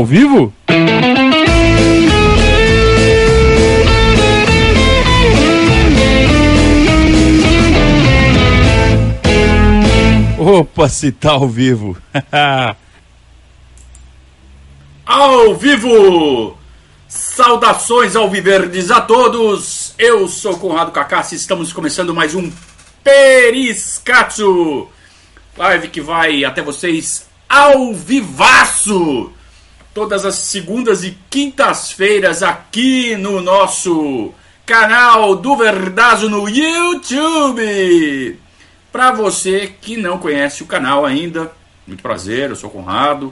Ao vivo? Opa, se tá ao vivo. ao vivo! Saudações ao Viverdes a todos! Eu sou Conrado Cacassi, estamos começando mais um Periscatso! Live que vai até vocês ao vivaço! Todas as segundas e quintas-feiras aqui no nosso canal do Verdazo no YouTube! Para você que não conhece o canal ainda, muito prazer, eu sou Conrado,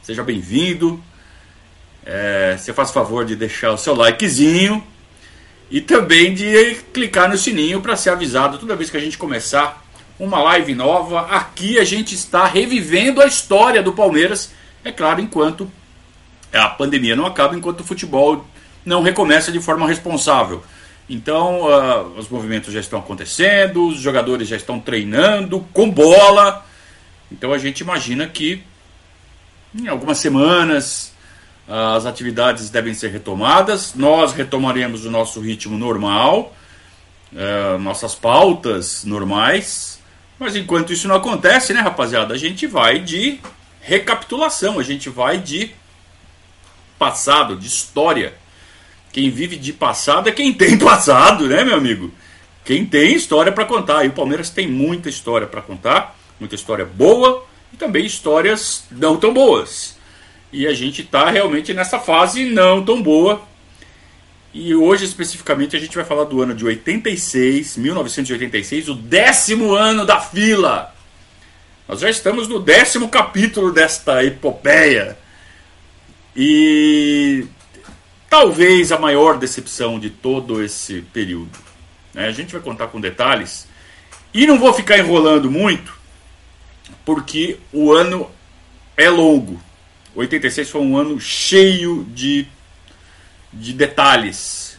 seja bem-vindo. É, você faz favor de deixar o seu likezinho e também de clicar no sininho para ser avisado toda vez que a gente começar uma live nova. Aqui a gente está revivendo a história do Palmeiras, é claro, enquanto a pandemia não acaba, enquanto o futebol não recomeça de forma responsável. Então, uh, os movimentos já estão acontecendo, os jogadores já estão treinando com bola. Então, a gente imagina que em algumas semanas uh, as atividades devem ser retomadas. Nós retomaremos o nosso ritmo normal, uh, nossas pautas normais. Mas enquanto isso não acontece, né, rapaziada, a gente vai de recapitulação, a gente vai de passado, de história. Quem vive de passado é quem tem passado, né, meu amigo? Quem tem história para contar. E o Palmeiras tem muita história para contar, muita história boa e também histórias não tão boas. E a gente está realmente nessa fase não tão boa. E hoje especificamente a gente vai falar do ano de 86, 1986, o décimo ano da fila. Nós já estamos no décimo capítulo desta epopeia. E talvez a maior decepção de todo esse período. Né? A gente vai contar com detalhes. E não vou ficar enrolando muito, porque o ano é longo. 86 foi um ano cheio de, de detalhes.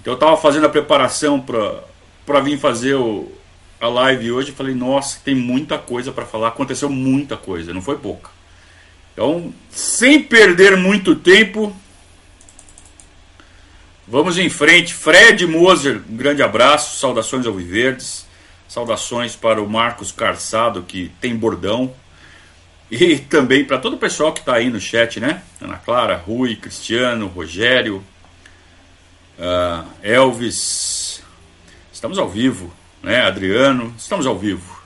Então eu estava fazendo a preparação para vir fazer o, a live hoje falei, nossa, tem muita coisa para falar. Aconteceu muita coisa, não foi pouca. Então, sem perder muito tempo, vamos em frente. Fred Moser, um grande abraço, saudações ao Viverdes, saudações para o Marcos Carçado, que tem bordão, e também para todo o pessoal que está aí no chat, né? Ana Clara, Rui, Cristiano, Rogério, uh, Elvis, estamos ao vivo, né? Adriano, estamos ao vivo.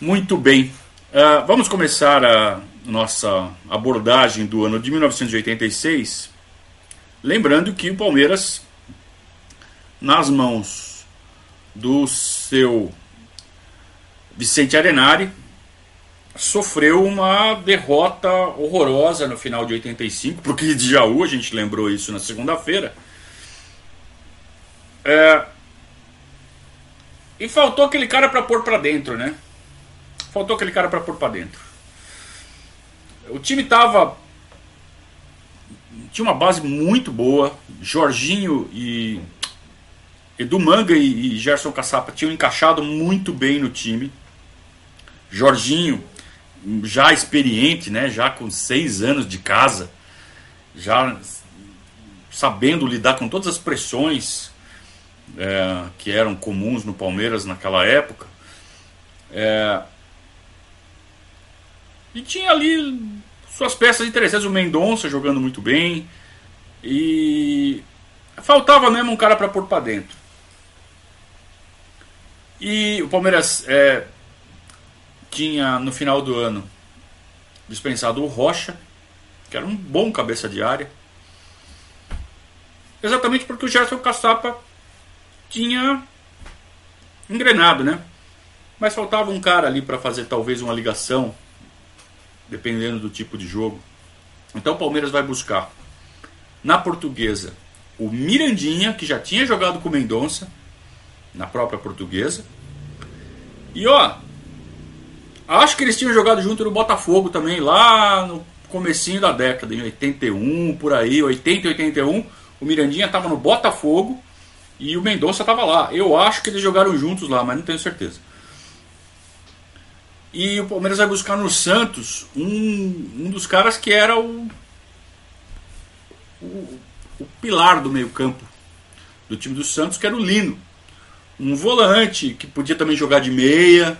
Muito bem. Uh, vamos começar a nossa abordagem do ano de 1986, lembrando que o Palmeiras, nas mãos do seu Vicente Arenari, sofreu uma derrota horrorosa no final de 85, porque de Jaú, a gente lembrou isso na segunda-feira. É, e faltou aquele cara para pôr para dentro, né? Faltou aquele cara para pôr para dentro. O time tava tinha uma base muito boa. Jorginho e Edu Manga e, Gerson Caçapa tinham encaixado muito bem no time. Jorginho já experiente, né? Já com seis anos de casa, já sabendo lidar com todas as pressões é, que eram comuns no Palmeiras naquela época. É, e tinha ali suas peças interessantes, o Mendonça jogando muito bem. E faltava mesmo um cara para pôr para dentro. E o Palmeiras é, tinha no final do ano dispensado o Rocha, que era um bom cabeça de área. Exatamente porque o Gerson Caçapa tinha engrenado, né? Mas faltava um cara ali para fazer talvez uma ligação dependendo do tipo de jogo. Então o Palmeiras vai buscar na portuguesa o Mirandinha, que já tinha jogado com o Mendonça na própria portuguesa. E ó, acho que eles tinham jogado junto no Botafogo também, lá no comecinho da década, em 81, por aí, 80 e 81. O Mirandinha estava no Botafogo e o Mendonça estava lá. Eu acho que eles jogaram juntos lá, mas não tenho certeza. E o Palmeiras vai buscar no Santos um, um dos caras que era o, o, o pilar do meio-campo do time do Santos, que era o Lino. Um volante que podia também jogar de meia.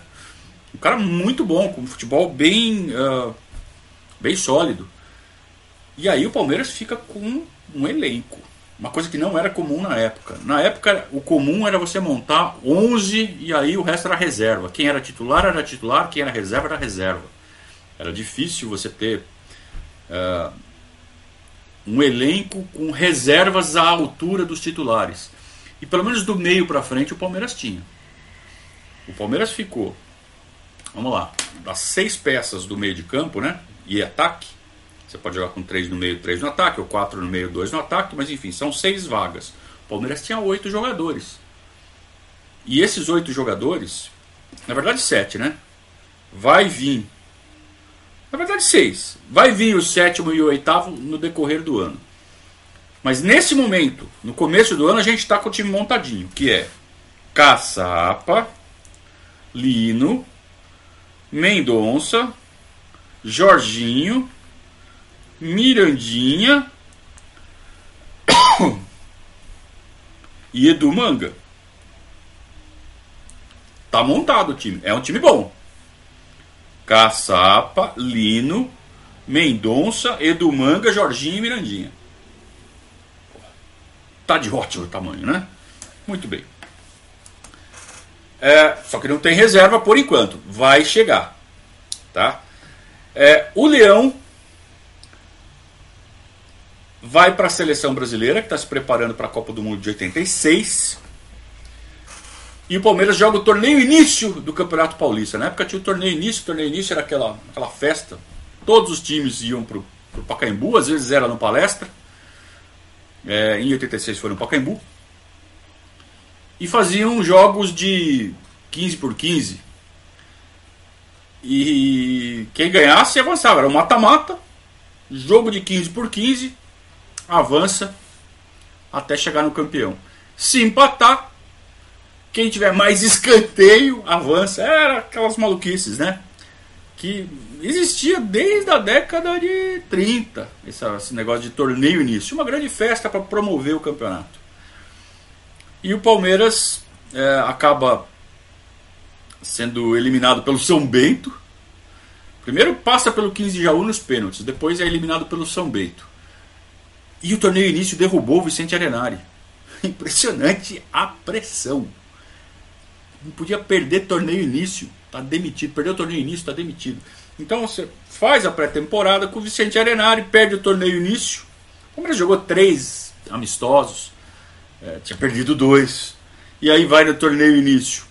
Um cara muito bom, com futebol bem, uh, bem sólido. E aí o Palmeiras fica com um elenco. Uma coisa que não era comum na época. Na época, o comum era você montar 11 e aí o resto era reserva. Quem era titular era titular, quem era reserva era reserva. Era difícil você ter uh, um elenco com reservas à altura dos titulares. E pelo menos do meio para frente o Palmeiras tinha. O Palmeiras ficou, vamos lá, das seis peças do meio de campo, né? E ataque, você pode jogar com três no meio, três no ataque, ou quatro no meio, dois no ataque, mas enfim, são seis vagas. O Palmeiras tinha oito jogadores. E esses oito jogadores, na verdade sete, né? Vai vir. Na verdade seis. Vai vir o sétimo e o oitavo no decorrer do ano. Mas nesse momento, no começo do ano, a gente está com o time montadinho, que é Caçapa, Lino, Mendonça, Jorginho, Mirandinha e Edu Manga. Tá montado o time. É um time bom. Caçapa, Lino, Mendonça, Edu Manga, Jorginho e Mirandinha. Tá de ótimo tamanho, né? Muito bem. É, só que não tem reserva por enquanto. Vai chegar. Tá? É, o Leão vai para a seleção brasileira, que está se preparando para a Copa do Mundo de 86. E o Palmeiras joga o torneio início do Campeonato Paulista. Na época tinha o torneio início, o torneio início era aquela, aquela festa. Todos os times iam para o Pacaembu, às vezes era no palestra. É, em 86 foi no Pacaembu. E faziam jogos de 15 por 15. E quem ganhasse avançava. Era um mata-mata. Jogo de 15 por 15 avança até chegar no campeão. Se empatar, quem tiver mais escanteio avança. Era aquelas maluquices, né? Que existia desde a década de 30, esse, negócio de torneio início. Uma grande festa para promover o campeonato. E o Palmeiras é, acaba sendo eliminado pelo São Bento. Primeiro passa pelo 15 de Jaú nos pênaltis, depois é eliminado pelo São Bento. E o torneio início derrubou o Vicente Arenari. Impressionante a pressão. Não podia perder torneio início, está demitido. Perdeu o torneio início, está demitido. Então você faz a pré-temporada com o Vicente Arenari, perde o torneio início. O Palmeiras jogou três amistosos, é, tinha perdido dois. E aí vai no torneio início.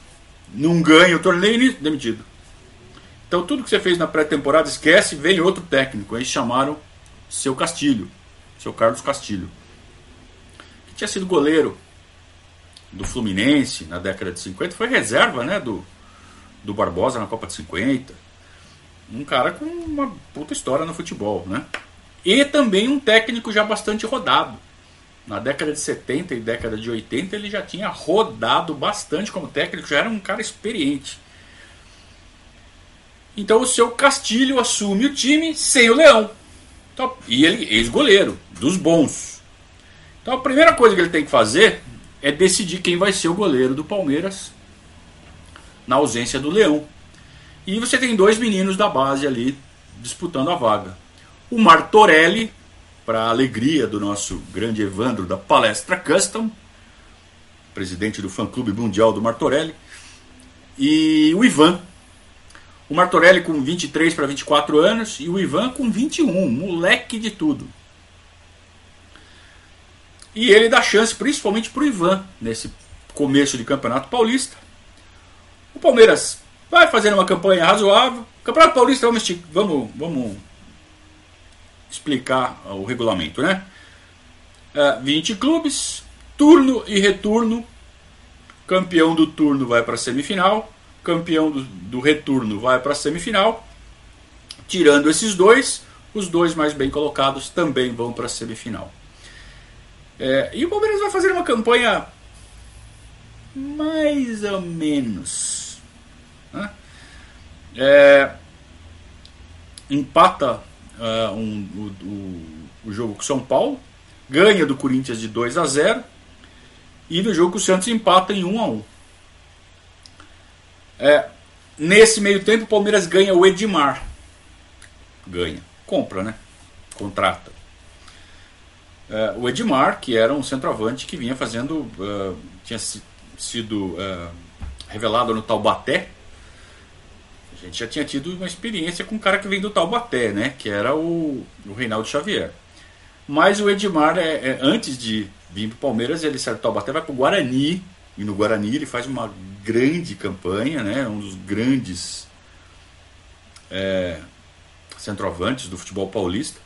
Não ganha o torneio início, demitido. Então tudo que você fez na pré-temporada esquece, vem outro técnico. Aí chamaram seu Castilho seu Carlos Castilho, que tinha sido goleiro do Fluminense na década de 50, foi reserva né, do, do Barbosa na Copa de 50. Um cara com uma puta história no futebol, né? E também um técnico já bastante rodado. Na década de 70 e década de 80 ele já tinha rodado bastante como técnico, já era um cara experiente. Então o seu Castilho assume o time sem o Leão. Então, e ele ex-goleiro, dos bons. Então a primeira coisa que ele tem que fazer é decidir quem vai ser o goleiro do Palmeiras na ausência do Leão. E você tem dois meninos da base ali disputando a vaga. O Martorelli, para a alegria do nosso grande Evandro da Palestra Custom, presidente do fã-clube mundial do Martorelli, e o Ivan, o Martorelli com 23 para 24 anos e o Ivan com 21, moleque de tudo. E ele dá chance principalmente para o Ivan nesse começo de Campeonato Paulista. O Palmeiras vai fazendo uma campanha razoável. Campeonato Paulista, vamos, vamos, vamos explicar o regulamento, né? 20 é, clubes, turno e retorno. Campeão do turno vai para a semifinal campeão do, do retorno vai para a semifinal. Tirando esses dois, os dois mais bem colocados também vão para a semifinal. É, e o Palmeiras vai fazer uma campanha mais ou menos. Né? é, empata uh, um, o, o, o, jogo com o São Paulo, ganha do Corinthians de 2 a 0 e no jogo com o Santos empata em 1 a 1 é, Nesse meio tempo, o Palmeiras ganha o Edmar. Ganha. Compra, né? Contrata. É, o Edmar, que era um centroavante que vinha fazendo. Uh, tinha sido uh, revelado no Taubaté. A gente já tinha tido uma experiência com um cara que vem do Taubaté, né? Que era o, o Reinaldo Xavier. Mas o Edmar, é, é antes de vir para o Palmeiras, ele sai do Taubaté, vai para o Guarani. E no Guarani ele faz uma grande campanha, né? um dos grandes é, centroavantes do futebol paulista.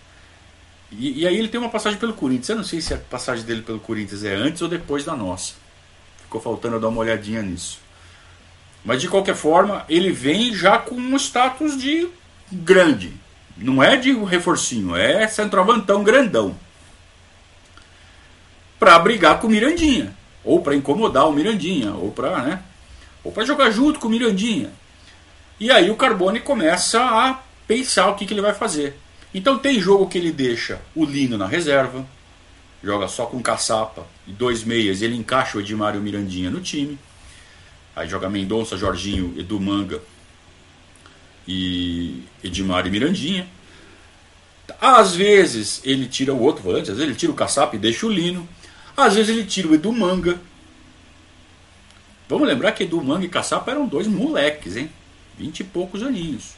E, e, aí ele tem uma passagem pelo Corinthians. Eu não sei se a passagem dele pelo Corinthians é antes ou depois da nossa. Ficou faltando eu dar uma olhadinha nisso. Mas de qualquer forma, ele vem já com um status de grande. Não é de reforcinho, é centroavantão grandão. Para brigar com o Mirandinha. Ou para incomodar o Mirandinha. Ou para né, ou para jogar junto com o Mirandinha. E aí o Carbone começa a pensar o que, que ele vai fazer. Então tem jogo que ele deixa o Lino na reserva, joga só com caçapa e dois meias, ele encaixa o Edmar e o Mirandinha no time. Aí joga Mendonça, Jorginho, Edu Manga e Edmar e Mirandinha. Às vezes ele tira o outro volante, às vezes ele tira o caçapa e deixa o Lino. Às vezes ele tira o Edu Manga Vamos lembrar que Edu Manga e Caçapa eram dois moleques, hein? Vinte e poucos aninhos.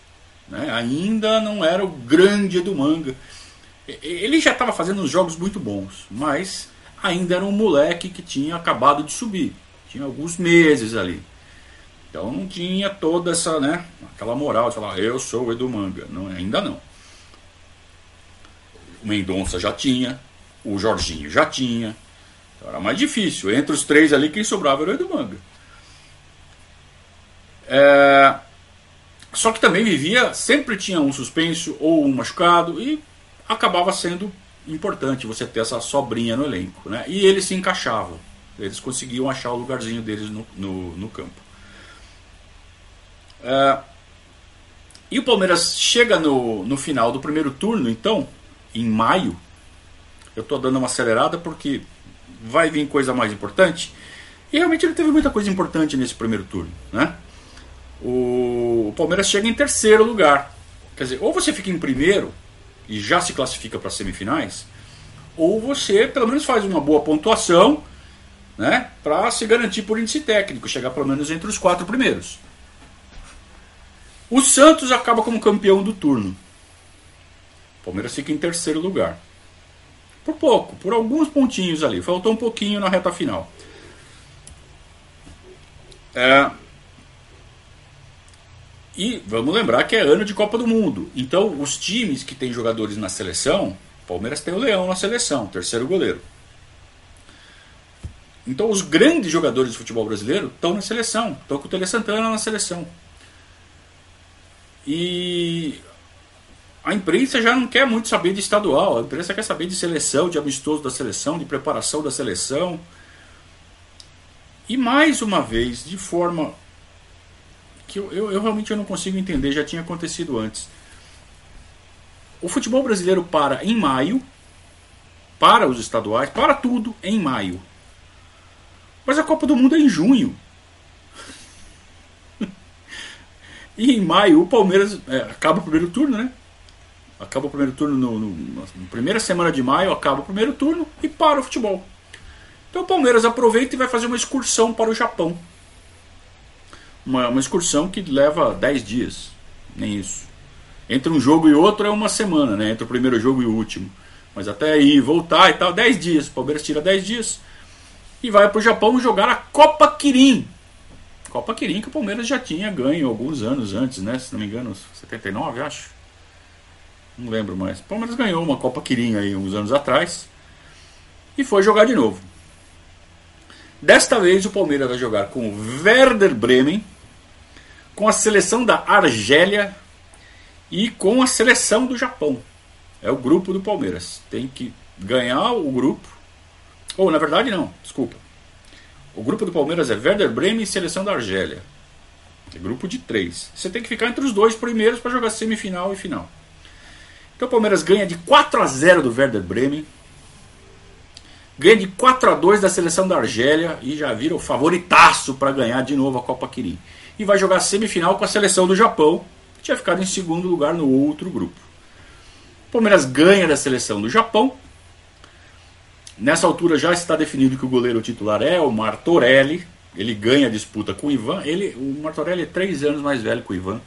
Né? Ainda não era o grande Edu Manga. Ele já estava fazendo uns jogos muito bons, mas ainda era um moleque que tinha acabado de subir. Tinha alguns meses ali. Então não tinha toda essa, né? Aquela moral de falar, eu sou o Edu Manga. Não, ainda não. O Mendonça já tinha, o Jorginho já tinha. Então era mais difícil. Entre os três ali, quem sobrava era o Edu Manga. É, só que também vivia, sempre tinha um suspenso ou um machucado e acabava sendo importante você ter essa sobrinha no elenco. Né? E eles se encaixavam, eles conseguiam achar o lugarzinho deles no, no, no campo. É, e o Palmeiras chega no, no final do primeiro turno, então, em maio. Eu estou dando uma acelerada porque vai vir coisa mais importante. E realmente ele teve muita coisa importante nesse primeiro turno. Né? O Palmeiras chega em terceiro lugar. Quer dizer, ou você fica em primeiro e já se classifica para as semifinais, ou você pelo menos faz uma boa pontuação né, para se garantir por índice técnico, chegar pelo menos entre os quatro primeiros. O Santos acaba como campeão do turno. O Palmeiras fica em terceiro lugar. Por pouco, por alguns pontinhos ali. Faltou um pouquinho na reta final. É, e vamos lembrar que é ano de Copa do Mundo. Então, os times que têm jogadores na seleção, Palmeiras tem o Leão na seleção, terceiro goleiro. Então, os grandes jogadores de futebol brasileiro estão na seleção, estão com o Tele Santana na seleção. E a imprensa já não quer muito saber de estadual, a imprensa quer saber de seleção, de amistoso da seleção, de preparação da seleção. E mais uma vez, de forma que eu, eu, eu realmente eu não consigo entender, já tinha acontecido antes. O futebol brasileiro para em maio, para os estaduais, para tudo em maio. Mas a Copa do Mundo é em junho. e em maio o Palmeiras é, acaba o primeiro turno, né? Acaba o primeiro turno no, no, na primeira semana de maio, acaba o primeiro turno e para o futebol. Então o Palmeiras aproveita e vai fazer uma excursão para o Japão uma, uma excursão que leva 10 dias, nem isso. Entre um jogo e outro é uma semana, né? Entre o primeiro jogo e o último. Mas até aí voltar e tal, 10 dias. O Palmeiras tira 10 dias e vai para o Japão jogar a Copa Kirin. Copa Kirin que o Palmeiras já tinha ganho alguns anos antes, né? Se não me engano, 79, acho. Não lembro mais. O Palmeiras ganhou uma Copa Kirin aí uns anos atrás e foi jogar de novo. Desta vez o Palmeiras vai jogar com o Werder Bremen, com a seleção da Argélia e com a seleção do Japão. É o grupo do Palmeiras. Tem que ganhar o grupo. Ou, na verdade, não, desculpa. O grupo do Palmeiras é Werder Bremen e seleção da Argélia. É grupo de três. Você tem que ficar entre os dois primeiros para jogar semifinal e final. Então o Palmeiras ganha de 4 a 0 do Werder Bremen. Ganha de 4 a 2 da seleção da Argélia e já vira o favoritaço para ganhar de novo a Copa Quirim. E vai jogar semifinal com a seleção do Japão, que tinha ficado em segundo lugar no outro grupo. O Palmeiras ganha da seleção do Japão. Nessa altura já está definido que o goleiro titular é o Martorelli. Ele ganha a disputa com o Ivan. Ele, o Martorelli é três anos mais velho que o Ivan.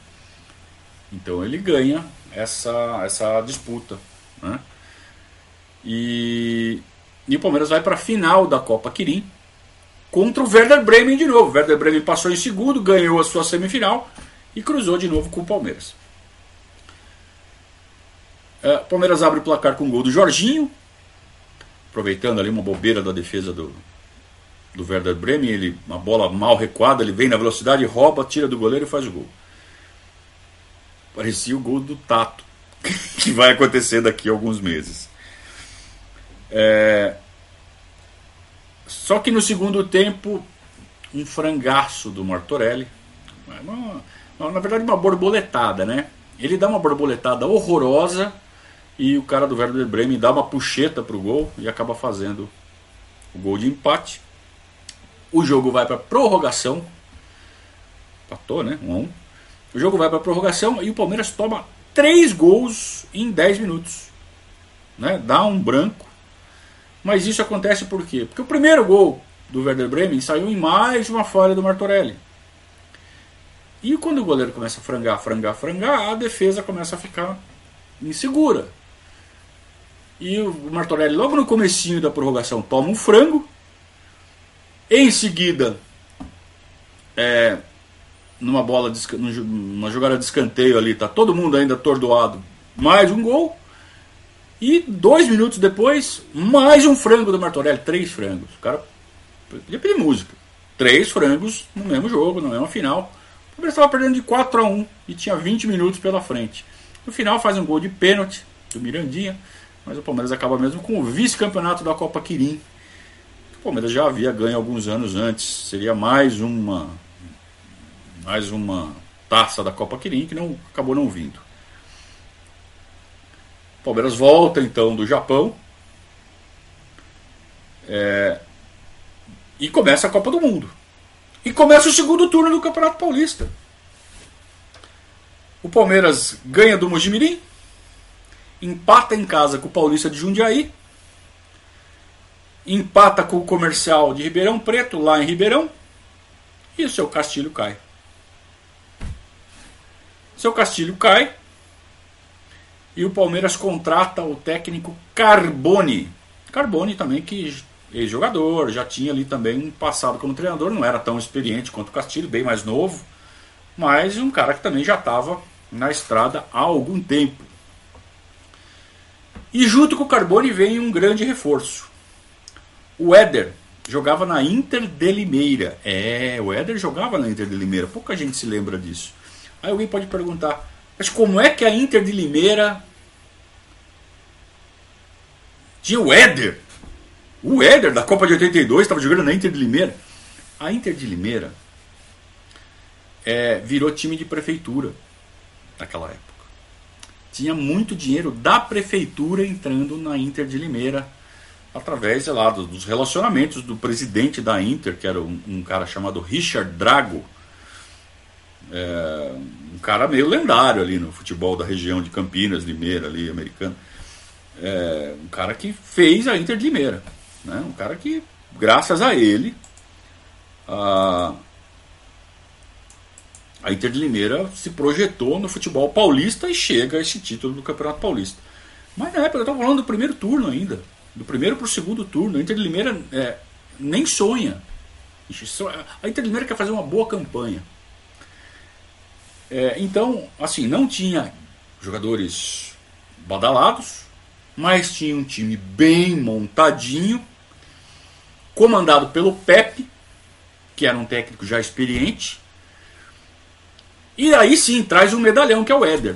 Então ele ganha essa, essa disputa. Né? E, e o Palmeiras vai para a final da Copa Quirim contra o Werder Bremen de novo. O Werder Bremen passou em segundo, ganhou a sua semifinal e cruzou de novo com o Palmeiras. O Palmeiras abre o placar com o gol do Jorginho, aproveitando ali uma bobeira da defesa do, do Werder Bremen, ele, uma bola mal recuada, ele vem na velocidade, rouba, tira do goleiro e faz o gol. Parecia o gol do Tato, que vai acontecer daqui a alguns meses. É... Só que no segundo tempo, um frangaço do Martorelli, uma, na verdade uma borboletada, né? Ele dá uma borboletada horrorosa e o cara do Werder Bremen dá uma puxeta pro gol e acaba fazendo o gol de empate. O jogo vai para prorrogação. Empatou, né? 1 um a 1. O jogo vai para prorrogação e o Palmeiras toma três gols em 10 minutos. Né? Dá um branco. Mas isso acontece por quê? Porque o primeiro gol do Werder Bremen saiu em mais uma falha do Martorelli. E quando o goleiro começa a frangar, frangar, frangar, a defesa começa a ficar insegura. E o Martorelli, logo no comecinho da prorrogação, toma um frango. Em seguida, é, numa bola, numa jogada de escanteio ali, tá todo mundo ainda atordoado. Mais um gol. E dois minutos depois, mais um frango do Martorelli. Três frangos. O cara podia pedir música. Três frangos no mesmo jogo, na mesma final. O Palmeiras estava perdendo de 4 a 1 e tinha 20 minutos pela frente. No final faz um gol de pênalti do Mirandinha. Mas o Palmeiras acaba mesmo com o vice-campeonato da Copa Quirim. O Palmeiras já havia ganho alguns anos antes. Seria mais uma mais uma taça da Copa Quirim que não acabou não vindo. O Palmeiras volta então do Japão. É, e começa a Copa do Mundo. E começa o segundo turno do Campeonato Paulista. O Palmeiras ganha do Mojimirim, empata em casa com o Paulista de Jundiaí, empata com o Comercial de Ribeirão Preto, lá em Ribeirão, e o seu Castilho cai. Seu Castilho cai e o Palmeiras contrata o técnico Carbone. Carbone também que ex-jogador, já tinha ali também passado como treinador, não era tão experiente quanto o Castilho, bem mais novo, mas um cara que também já estava na estrada há algum tempo. E junto com o Carbone vem um grande reforço. O Éder jogava na Inter de Limeira. É, o Éder jogava na Inter de Limeira. Pouca gente se lembra disso. Aí alguém pode perguntar, mas como é que a Inter de Limeira tinha o Éder? O Éder da Copa de 82 estava jogando na Inter de Limeira. A Inter de Limeira é, virou time de prefeitura naquela época tinha muito dinheiro da prefeitura entrando na Inter de Limeira através sei lá, dos relacionamentos do presidente da Inter, que era um, um cara chamado Richard Drago, é, um cara meio lendário ali no futebol da região de Campinas, Limeira, ali, americano. É, um cara que fez a Inter de Limeira. Né? Um cara que, graças a ele, a, a Inter de Limeira se projetou no futebol paulista e chega a esse título do Campeonato Paulista. Mas na época eu estava falando do primeiro turno ainda. Do primeiro para o segundo turno. A Inter de Limeira é, nem sonha. A Inter de Limeira quer fazer uma boa campanha. É, então, assim, não tinha jogadores badalados, mas tinha um time bem montadinho, comandado pelo Pepe, que era um técnico já experiente, e aí sim, traz um medalhão que é o Éder.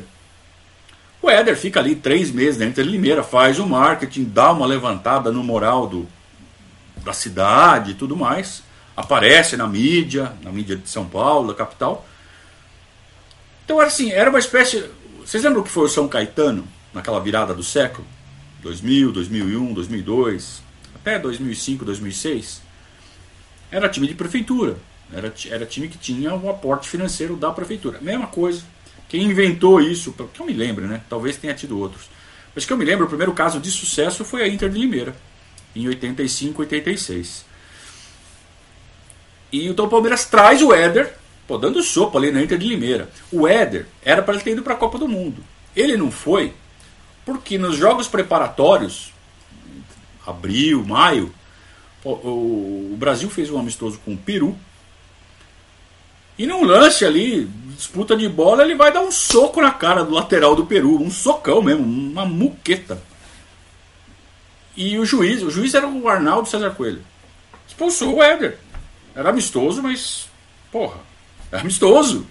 O Éder fica ali três meses dentro de Limeira, faz o marketing, dá uma levantada no moral do, da cidade e tudo mais. Aparece na mídia, na mídia de São Paulo, da capital. Então, assim, era uma espécie. Vocês lembram o que foi o São Caetano, naquela virada do século? 2000, 2001, 2002, até 2005, 2006? Era time de prefeitura. Era, era time que tinha o um aporte financeiro da prefeitura. Mesma coisa. Quem inventou isso, que eu me lembro, né? Talvez tenha tido outros. Mas que eu me lembro, o primeiro caso de sucesso foi a Inter de Limeira, em 85, 86. E então o Palmeiras traz o Éder, pô, dando sopa ali na Inter de Limeira. O Éder era para ele ter ido para a Copa do Mundo. Ele não foi, porque nos jogos preparatórios, abril, maio, o Brasil fez um amistoso com o Peru. E num lance ali, disputa de bola, ele vai dar um soco na cara do lateral do Peru, um socão mesmo, uma muqueta. E o juiz, o juiz era o Arnaldo César Coelho. Expulsou o Éder. Era amistoso, mas. Porra, amistoso.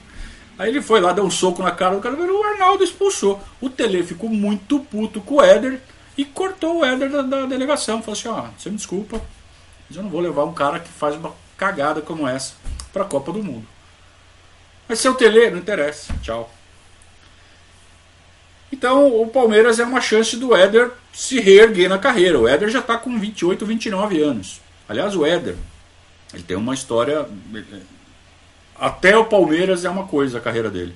Aí ele foi lá, deu um soco na cara do cara, o Arnaldo expulsou. O Tele ficou muito puto com o Éder e cortou o Éder da, da delegação. Falou assim: ó, você me desculpa, mas eu não vou levar um cara que faz uma cagada como essa para a Copa do Mundo. Mas seu Tele, não interessa. Tchau. Então o Palmeiras é uma chance do Éder se reerguer na carreira. O Éder já está com 28, 29 anos. Aliás, o Éder, ele tem uma história. Até o Palmeiras é uma coisa a carreira dele.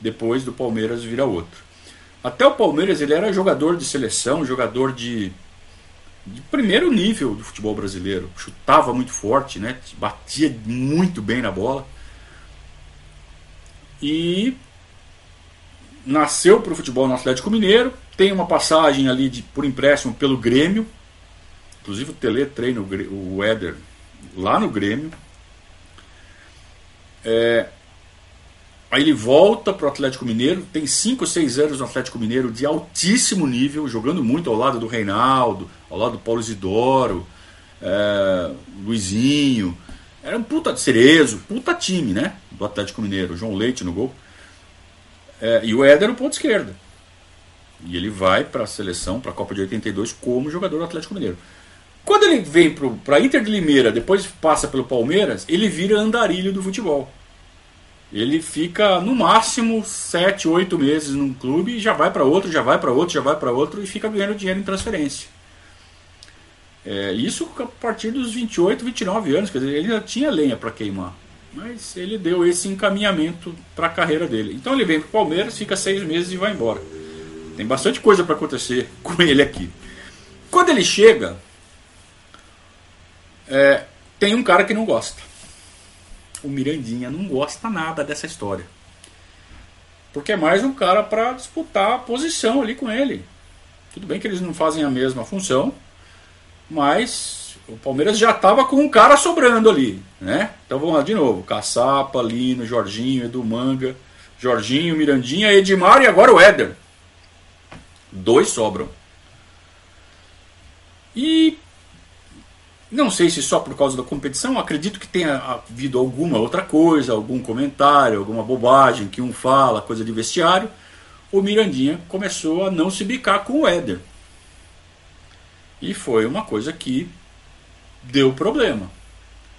Depois do Palmeiras vira outra. Até o Palmeiras ele era jogador de seleção, jogador de, de primeiro nível do futebol brasileiro. Chutava muito forte, né? batia muito bem na bola. E nasceu para o futebol no Atlético Mineiro, tem uma passagem ali de, por empréstimo pelo Grêmio, inclusive o Tele treina o Éder lá no Grêmio. É, aí ele volta para o Atlético Mineiro, tem 5 ou 6 anos no Atlético Mineiro de altíssimo nível, jogando muito ao lado do Reinaldo, ao lado do Paulo Isidoro, é, Luizinho. Era um puta de cerezo, puta time, né? Do Atlético Mineiro, João Leite no gol. É, e o Éder no ponto esquerda. E ele vai para a seleção, para a Copa de 82, como jogador do Atlético Mineiro. Quando ele vem para Inter de Limeira, depois passa pelo Palmeiras, ele vira andarilho do futebol. Ele fica no máximo 7, 8 meses num clube e já vai para outro, já vai para outro, já vai para outro e fica ganhando dinheiro em transferência. É, isso a partir dos 28, 29 anos, quer dizer, ele já tinha lenha para queimar. Mas ele deu esse encaminhamento para a carreira dele. Então ele vem para o Palmeiras, fica seis meses e vai embora. Tem bastante coisa para acontecer com ele aqui. Quando ele chega, é, tem um cara que não gosta. O Mirandinha não gosta nada dessa história. Porque é mais um cara para disputar a posição ali com ele. Tudo bem que eles não fazem a mesma função, mas o Palmeiras já estava com um cara sobrando ali, né? Então vamos lá de novo: Caçapa, Lino, Jorginho, Edu Manga, Jorginho, Mirandinha, Edmar e agora o Éder. Dois sobram. E não sei se só por causa da competição, acredito que tenha havido alguma outra coisa, algum comentário, alguma bobagem que um fala, coisa de vestiário. O Mirandinha começou a não se bicar com o Éder. E foi uma coisa que deu problema.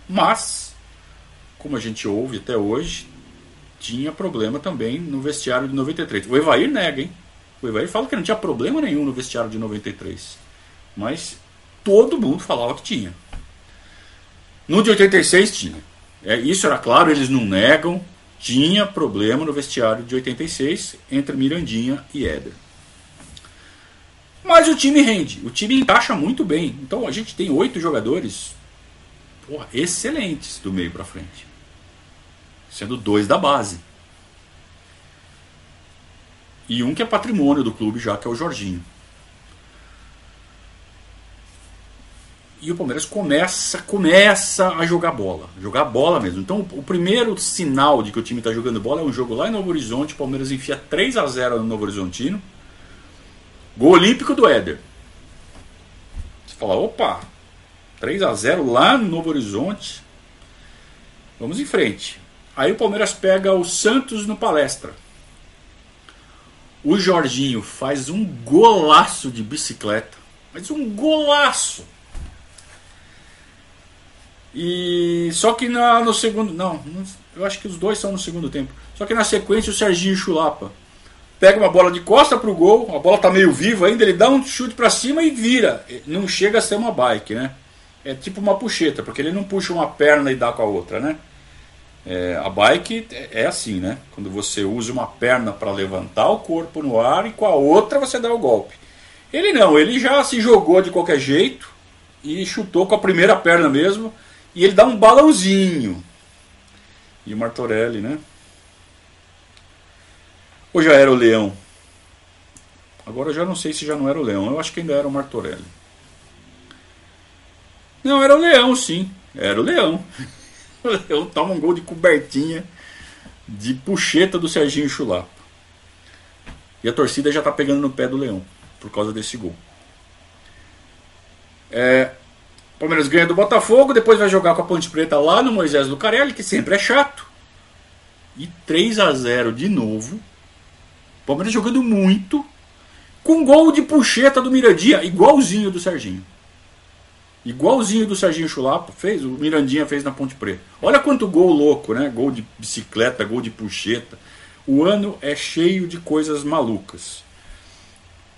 Mas, como a gente ouve até hoje, tinha problema também no vestiário de 93. O Evair nega, hein? O Evair fala que não tinha problema nenhum no vestiário de 93. Mas todo mundo falava que tinha. No de 86 tinha. É, isso era claro, eles não negam. Tinha problema no vestiário de 86 entre Mirandinha e Éder. Mas o time rende, o time encaixa muito bem. Então a gente tem oito jogadores porra, excelentes do meio para frente, sendo dois da base. E um que é patrimônio do clube já, que é o Jorginho. E o Palmeiras começa, começa a jogar bola, jogar bola mesmo. Então o primeiro sinal de que o time está jogando bola é um jogo lá em Novo Horizonte, o Palmeiras enfia 3 a 0 no Novo Horizontino. Gol olímpico do Éder. Você fala, opa, 3 a 0 lá no Novo Horizonte. Vamos em frente. Aí o Palmeiras pega o Santos no palestra. O Jorginho faz um golaço de bicicleta. Mas um golaço. E só que na, no segundo. Não, eu acho que os dois são no segundo tempo. Só que na sequência o Serginho Chulapa pega uma bola de costa pro gol, a bola tá meio viva ainda, ele dá um chute para cima e vira. Não chega a ser uma bike, né? É tipo uma puxeta, porque ele não puxa uma perna e dá com a outra, né? É, a bike é assim, né? Quando você usa uma perna para levantar o corpo no ar e com a outra você dá o golpe. Ele não, ele já se jogou de qualquer jeito e chutou com a primeira perna mesmo e ele dá um balãozinho. E o Martorelli, né? Ou já era o Leão? Agora eu já não sei se já não era o Leão. Eu acho que ainda era o Martorelli. Não, era o Leão, sim. Era o Leão. O Leão toma um gol de cobertinha de puxeta do Serginho Chulapa. E a torcida já está pegando no pé do Leão por causa desse gol. É, Palmeiras ganha do Botafogo, depois vai jogar com a Ponte Preta lá no Moisés Lucarelli, que sempre é chato. E 3 a 0 de novo. Palmeiras jogando muito. Com gol de puxeta do Mirandinha, igualzinho do Serginho. Igualzinho do Serginho Chulapa, fez, o Mirandinha fez na Ponte Preta. Olha quanto gol louco, né? Gol de bicicleta, gol de puxeta. O ano é cheio de coisas malucas.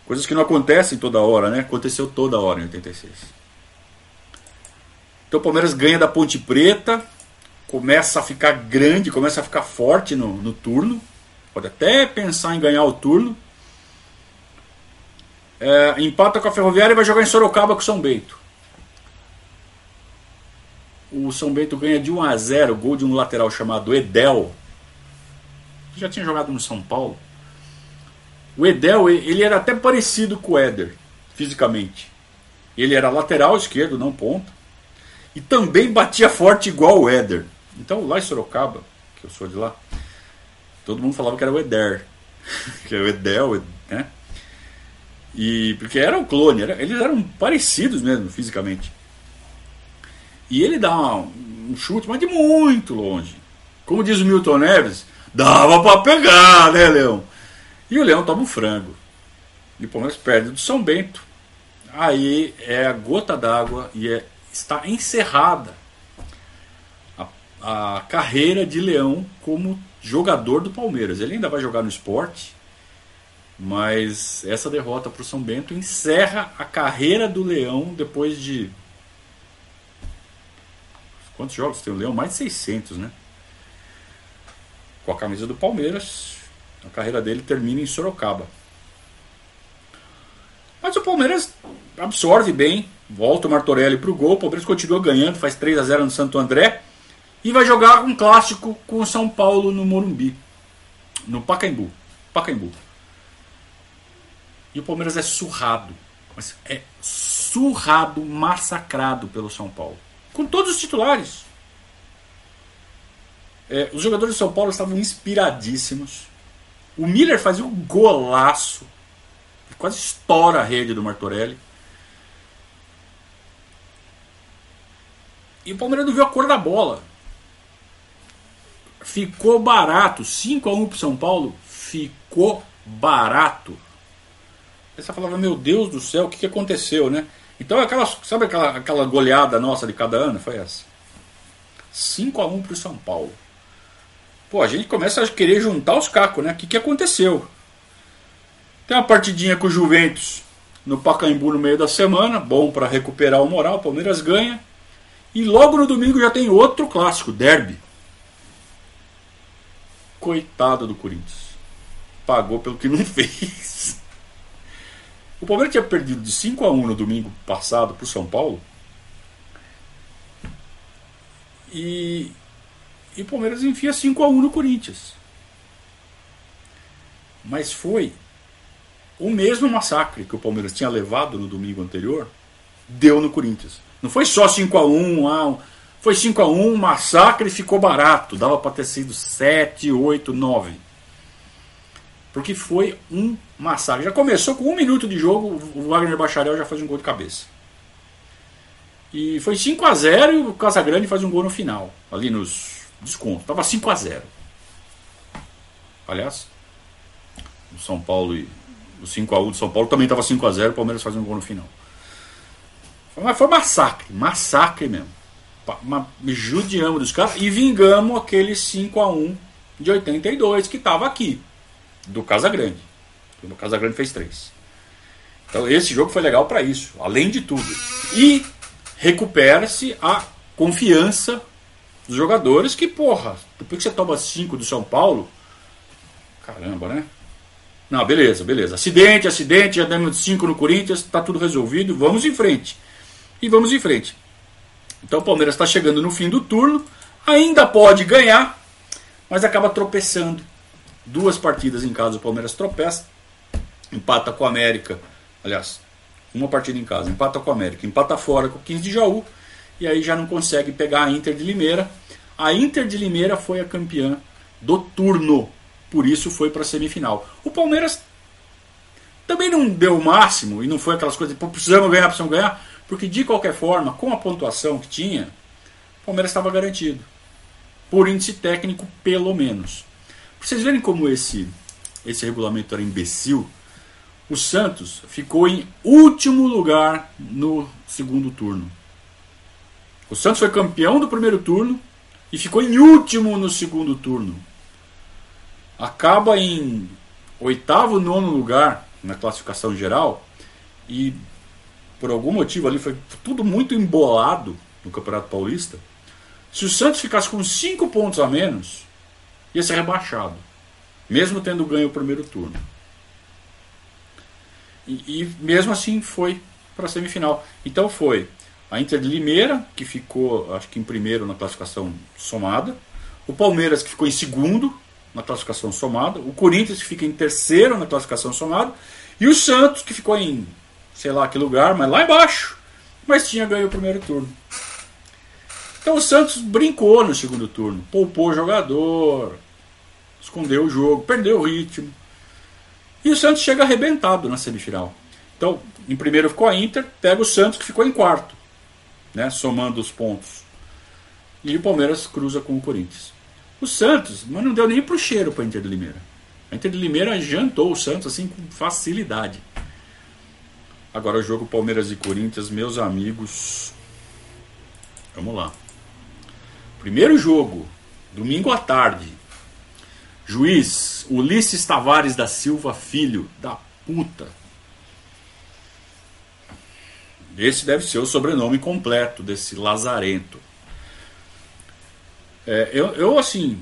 Coisas que não acontecem toda hora, né? Aconteceu toda hora em 86. Então o Palmeiras ganha da Ponte Preta, começa a ficar grande, começa a ficar forte no, no turno. Pode até pensar em ganhar o turno. É, empata com a Ferroviária e vai jogar em Sorocaba com o São Bento. O São Bento ganha de 1 a 0, gol de um lateral chamado Edel. Já tinha jogado no São Paulo. O Edel, ele era até parecido com o Éder, fisicamente. Ele era lateral esquerdo, não ponta e também batia forte igual o Éder. Então lá em Sorocaba, que eu sou de lá, todo mundo falava que era o Eder, que era o Edel, né? E porque era um clone, era, eles eram parecidos mesmo fisicamente. E ele dá um, um chute, mas de muito longe. Como diz o Milton Neves, dava para pegar, né, Leão? E o Leão toma um frango. E o Palmeiras perde do São Bento. Aí é a gota d'água e é está encerrada a, a carreira de Leão como jogador do Palmeiras. Ele ainda vai jogar no esporte, mas essa derrota para o São Bento encerra a carreira do Leão depois de. Quantos jogos tem o Leão? Mais de 600, né? Com a camisa do Palmeiras, a carreira dele termina em Sorocaba. Mas o Palmeiras absorve bem Volta o Martorelli para o gol. O Palmeiras continua ganhando, faz 3 a 0 no Santo André. E vai jogar um clássico com o São Paulo no Morumbi. No Pacaembu. Pacaembu. E o Palmeiras é surrado. É surrado, massacrado pelo São Paulo. Com todos os titulares. É, os jogadores de São Paulo estavam inspiradíssimos. O Miller fazia um golaço. Quase estoura a rede do Martorelli. E o Palmeiras não viu a cor da bola. Ficou barato. 5 a 1 pro São Paulo. Ficou barato. Aí você falava, meu Deus do céu, o que, que aconteceu, né? Então aquela, sabe aquela, aquela goleada nossa de cada ano? Foi essa. 5 a 1 pro São Paulo. Pô, a gente começa a querer juntar os cacos, né? O que, que aconteceu? Tem uma partidinha com o Juventus no Pacaembu no meio da semana, bom para recuperar o moral, o Palmeiras ganha. E logo no domingo já tem outro clássico, Derby. Coitado do Corinthians. Pagou pelo que não fez. O Palmeiras tinha perdido de 5 a 1 no domingo passado para o São Paulo. E, e o Palmeiras enfia 5 a 1 no Corinthians. Mas foi o mesmo massacre que o Palmeiras tinha levado no domingo anterior, deu no Corinthians. Não foi só 5x1, ah, foi 5x1, massacre e ficou barato. Dava para ter sido 7, 8, 9. Porque foi um massacre. Já começou com um minuto de jogo, o Wagner Bacharel já faz um gol de cabeça. E foi 5 a 0 e o Casagrande faz um gol no final, ali nos descontos. Tava 5 a 0. Aliás, o São Paulo e o 5 a 1 do São Paulo também estava 5 a 0, o Palmeiras faz um gol no final. Mas foi massacre, massacre mesmo. judiamos dos caras e vingamos aquele 5 a 1 de 82 que estava aqui, do Casagrande. O Casagrande fez 3. Então esse jogo foi legal para isso, além de tudo. E recupera-se a confiança dos jogadores que, porra, depois que você toma 5 do São Paulo, caramba, né? Não, beleza, beleza. Acidente, acidente, já demos 5 no Corinthians, tá tudo resolvido, vamos em frente. E vamos em frente. Então o Palmeiras está chegando no fim do turno, ainda pode ganhar, mas acaba tropeçando. Duas partidas em casa o Palmeiras tropeça, empata com o América, aliás, uma partida em casa, empata com o América, empata fora com o 15 de Jaú, e aí já não consegue pegar a Inter de Limeira. A Inter de Limeira foi a campeã do turno, por isso foi para a semifinal. O Palmeiras também não deu o máximo e não foi aquelas coisas precisamos ganhar, precisamos ganhar, porque de qualquer forma, com a pontuação que tinha, o Palmeiras estava garantido. Por índice técnico, pelo menos. Pra vocês verem como esse, esse regulamento era imbecil, o Santos ficou em último lugar no segundo turno. O Santos foi campeão do primeiro turno e ficou em último no segundo turno. Acaba em oitavo, nono lugar na classificação geral e por algum motivo ali foi tudo muito embolado no Campeonato Paulista. Se o Santos ficasse com 5 pontos a menos, ia ser rebaixado, mesmo tendo ganho o primeiro turno. E, e mesmo assim foi para a semifinal. Então foi a Inter de Limeira, que ficou, acho que em primeiro na classificação somada, o Palmeiras, que ficou em segundo na classificação somada, o Corinthians, que fica em terceiro na classificação somada, e o Santos, que ficou em sei lá que lugar, mas lá embaixo. Mas tinha ganho o primeiro turno. Então o Santos brincou no segundo turno, poupou o jogador, escondeu o jogo, perdeu o ritmo. E o Santos chega arrebentado na semifinal. Então, em primeiro ficou a Inter, pega o Santos que ficou em quarto, né, somando os pontos. E o Palmeiras cruza com o Corinthians. O Santos, mas não deu nem pro cheiro para Inter de Limeira. A Inter de Limeira jantou o Santos assim com facilidade. Agora o jogo Palmeiras e Corinthians, meus amigos. Vamos lá. Primeiro jogo, domingo à tarde. Juiz Ulisses Tavares da Silva, filho da puta. Esse deve ser o sobrenome completo desse lazarento. É, eu, eu, assim,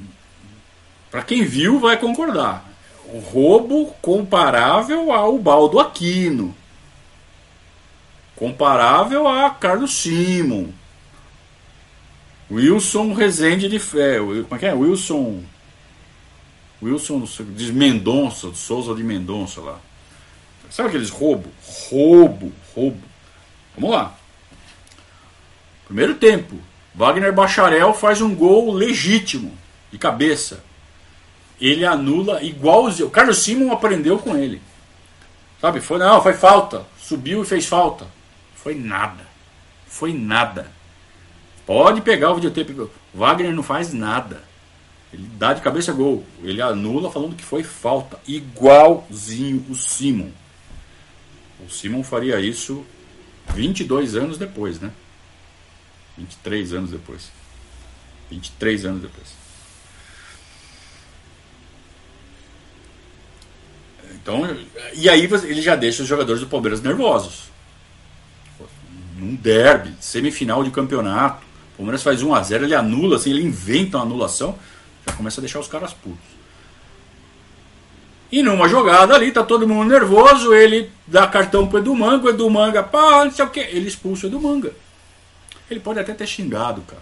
para quem viu, vai concordar. O roubo comparável ao Baldo Aquino comparável a Carlos Simon, Wilson Rezende de Fé, como é que é? Wilson Wilson de Mendonça, de Souza de Mendonça lá. Sabe aqueles roubo? Roubo, roubo. Vamos lá. Primeiro tempo. Wagner Bacharel faz um gol legítimo, de cabeça. Ele anula igualzinho. O Carlos Simon aprendeu com ele. Sabe? Foi, não, foi falta. Subiu e fez falta. Foi nada. Foi nada. Pode pegar o videotape. Wagner não faz nada. Ele dá de cabeça gol. Ele anula falando que foi falta. Igualzinho o Simon. O Simon faria isso 22 anos depois, né? 23 anos depois. 23 anos depois. Então, e aí ele já deixa os jogadores do Palmeiras nervosos num derby, semifinal de campeonato. O Palmeiras faz 1 a 0 ele anula, assim, ele inventa uma anulação, já começa a deixar os caras putos. E numa jogada ali, tá todo mundo nervoso, ele dá cartão pro Edu Manga, o Edu Manga, pá, não sei o que, ele expulsa o Edu Manga. Ele pode até ter xingado, cara.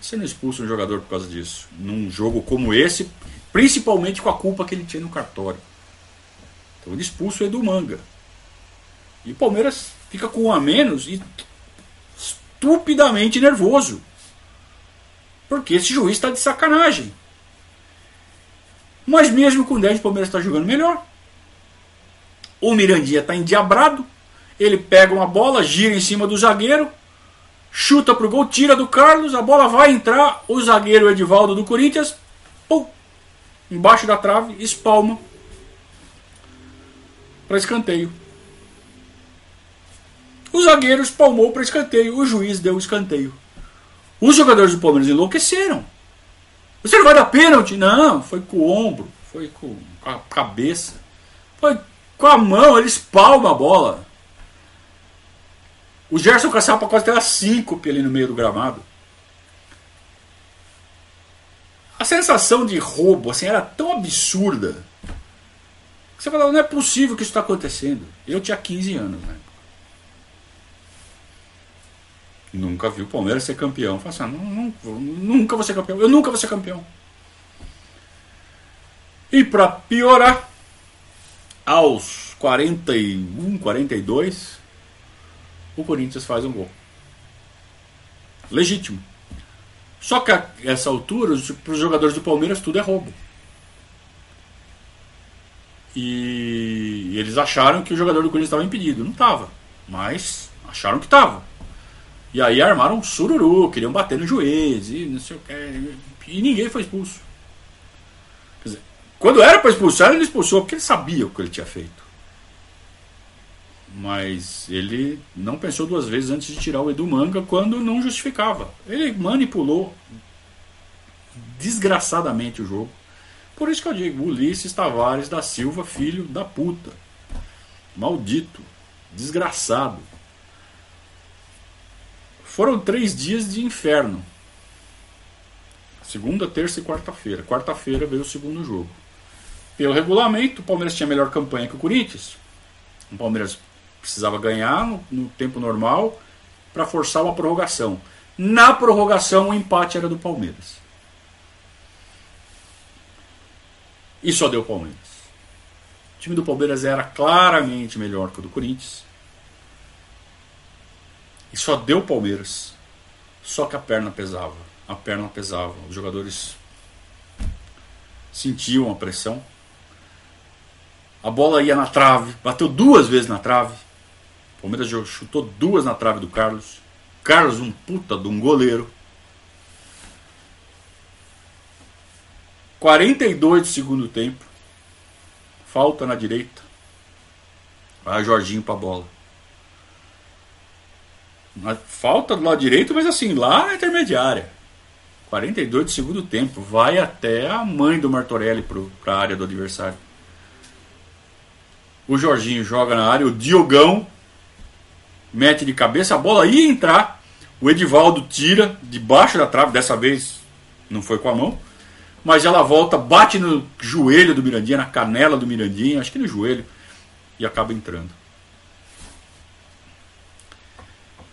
Você não expulsa um jogador por causa disso. Num jogo como esse, principalmente com a culpa que ele tinha no cartório. Então ele expulsa o Edu Manga. E o Palmeiras fica com um a menos e estupidamente nervoso. Porque esse juiz está de sacanagem. Mas mesmo com 10, o Palmeiras está jogando melhor. O Mirandinha está endiabrado. Ele pega uma bola, gira em cima do zagueiro, chuta pro gol, tira do Carlos, a bola vai entrar. O zagueiro Edivaldo do Corinthians, pum, embaixo da trave, espalma para escanteio. O zagueiro espalmou para escanteio, o juiz deu o escanteio. Os jogadores do Palmeiras enlouqueceram. Você não vai dar pênalti? Não, foi com o ombro, foi com a cabeça, foi com a mão, ele espalma a bola. O Gerson Caçapa quase teve a síncope ali no meio do gramado. A sensação de roubo assim, era tão absurda que você falava, não é possível que isso está acontecendo. Eu tinha 15 anos né? Nunca vi o Palmeiras ser campeão. Falei assim, ah, não, não, nunca vou ser campeão. Eu nunca vou ser campeão. E para piorar, aos 41, 42, o Corinthians faz um gol. Legítimo. Só que a essa altura, para os jogadores do Palmeiras, tudo é roubo. E eles acharam que o jogador do Corinthians estava impedido. Não estava. Mas acharam que estava. E aí armaram um sururu, queriam bater no juiz e não sei o que. E ninguém foi expulso. Quer dizer, quando era para expulsar, ele expulsou, porque ele sabia o que ele tinha feito. Mas ele não pensou duas vezes antes de tirar o Edu Manga quando não justificava. Ele manipulou desgraçadamente o jogo. Por isso que eu digo, Ulisses Tavares da Silva, filho da puta. Maldito. Desgraçado. Foram três dias de inferno. Segunda, terça e quarta-feira. Quarta-feira veio o segundo jogo. Pelo regulamento, o Palmeiras tinha melhor campanha que o Corinthians. O Palmeiras precisava ganhar no, no tempo normal para forçar uma prorrogação. Na prorrogação, o empate era do Palmeiras. E só deu Palmeiras. O time do Palmeiras era claramente melhor que o do Corinthians. E só deu Palmeiras. Só que a perna pesava. A perna pesava. Os jogadores sentiam a pressão. A bola ia na trave, bateu duas vezes na trave. Palmeiras chutou duas na trave do Carlos. Carlos, um puta de um goleiro. 42 do segundo tempo. Falta na direita. Vai Jorginho pra bola. Falta do lado direito, mas assim, lá na intermediária. 42 do segundo tempo. Vai até a mãe do Martorelli para a área do adversário. O Jorginho joga na área. O Diogão mete de cabeça, a bola ia entrar. O Edivaldo tira debaixo da trave, dessa vez não foi com a mão, mas ela volta, bate no joelho do Mirandinha, na canela do Mirandinha, acho que no joelho, e acaba entrando.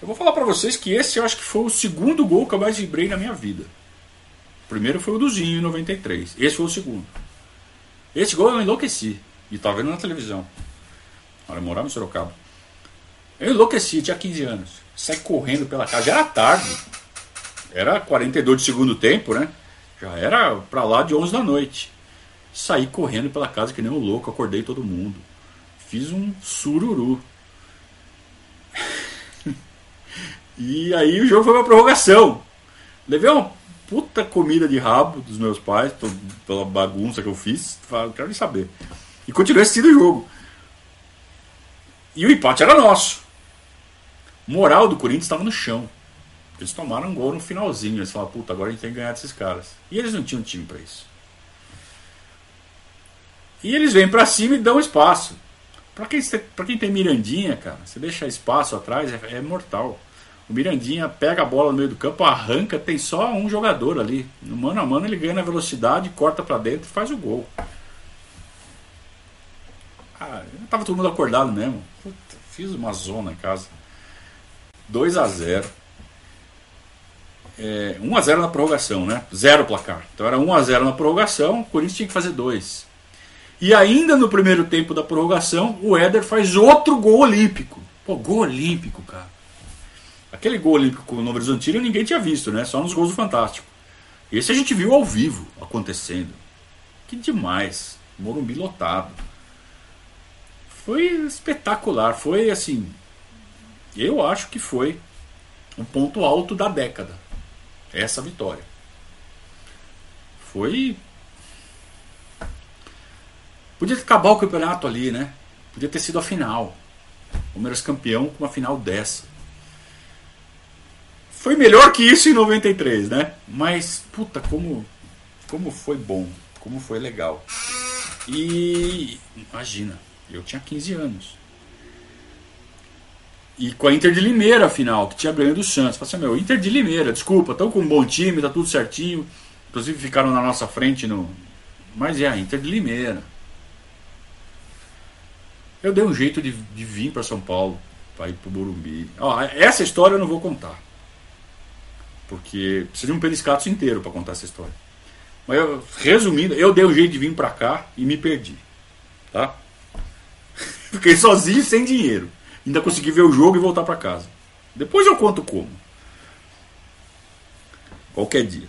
Eu vou falar para vocês que esse eu acho que foi o segundo gol que eu mais vibrei na minha vida. O primeiro foi o do Zinho em 93. Esse foi o segundo. Esse gol eu enlouqueci. E tava vendo na televisão. Olha, eu morava em Sorocaba. Eu enlouqueci, tinha 15 anos. Saí correndo pela casa, já era tarde. Era 42 de segundo tempo, né? Já era pra lá de 11 da noite. Saí correndo pela casa que nem um louco, acordei todo mundo. Fiz um sururu. E aí o jogo foi uma prorrogação. Levei uma puta comida de rabo dos meus pais, pela bagunça que eu fiz. Não quero nem saber. E continuei assistindo o jogo. E o empate era nosso moral do Corinthians estava no chão. Eles tomaram um gol no finalzinho. Eles falaram, puta, agora a gente tem que ganhar desses caras. E eles não tinham time para isso. E eles vêm para cima e dão espaço. Para quem, pra quem tem Mirandinha, cara, você deixa espaço atrás, é, é, mortal. O Mirandinha pega a bola no meio do campo, arranca, tem só um jogador ali. No mano a mano ele ganha na velocidade, corta para dentro e faz o gol. Ah, tava todo mundo acordado mesmo. Puta, fiz uma zona em casa. 2 a 0 é, 1 a 0 na prorrogação, né? Zero placar. Então era 1 a 0 na prorrogação, o Corinthians tinha que fazer dois. E ainda no primeiro tempo da prorrogação, o Éder faz outro gol olímpico. Pô, gol olímpico, cara. Aquele gol olímpico no Horizontino ninguém tinha visto, né? Só nos gols do Fantástico. Esse a gente viu ao vivo acontecendo. Que demais. Morumbi lotado. Foi espetacular. Foi assim, eu acho que foi um ponto alto da década. Essa vitória. Foi. Podia acabar o campeonato ali, né? Podia ter sido a final. O Palmeiras campeão com uma final dessa. Foi melhor que isso em 93, né? Mas, puta, como, como foi bom, como foi legal. E imagina, eu tinha 15 anos. E com a Inter de Limeira, afinal, que tinha ganho do Santos. Falei assim, meu, Inter de Limeira, desculpa, estão com um bom time, tá tudo certinho. Inclusive ficaram na nossa frente no. Mas é a Inter de Limeira. Eu dei um jeito de, de vir para São Paulo, para ir para o Morumbi. Ó, essa história eu não vou contar. Porque precisa de um periscato inteiro para contar essa história. Mas eu, resumindo, eu dei um jeito de vir para cá e me perdi. Tá? Fiquei sozinho sem dinheiro. Ainda consegui ver o jogo e voltar para casa. Depois eu conto como. Qualquer dia.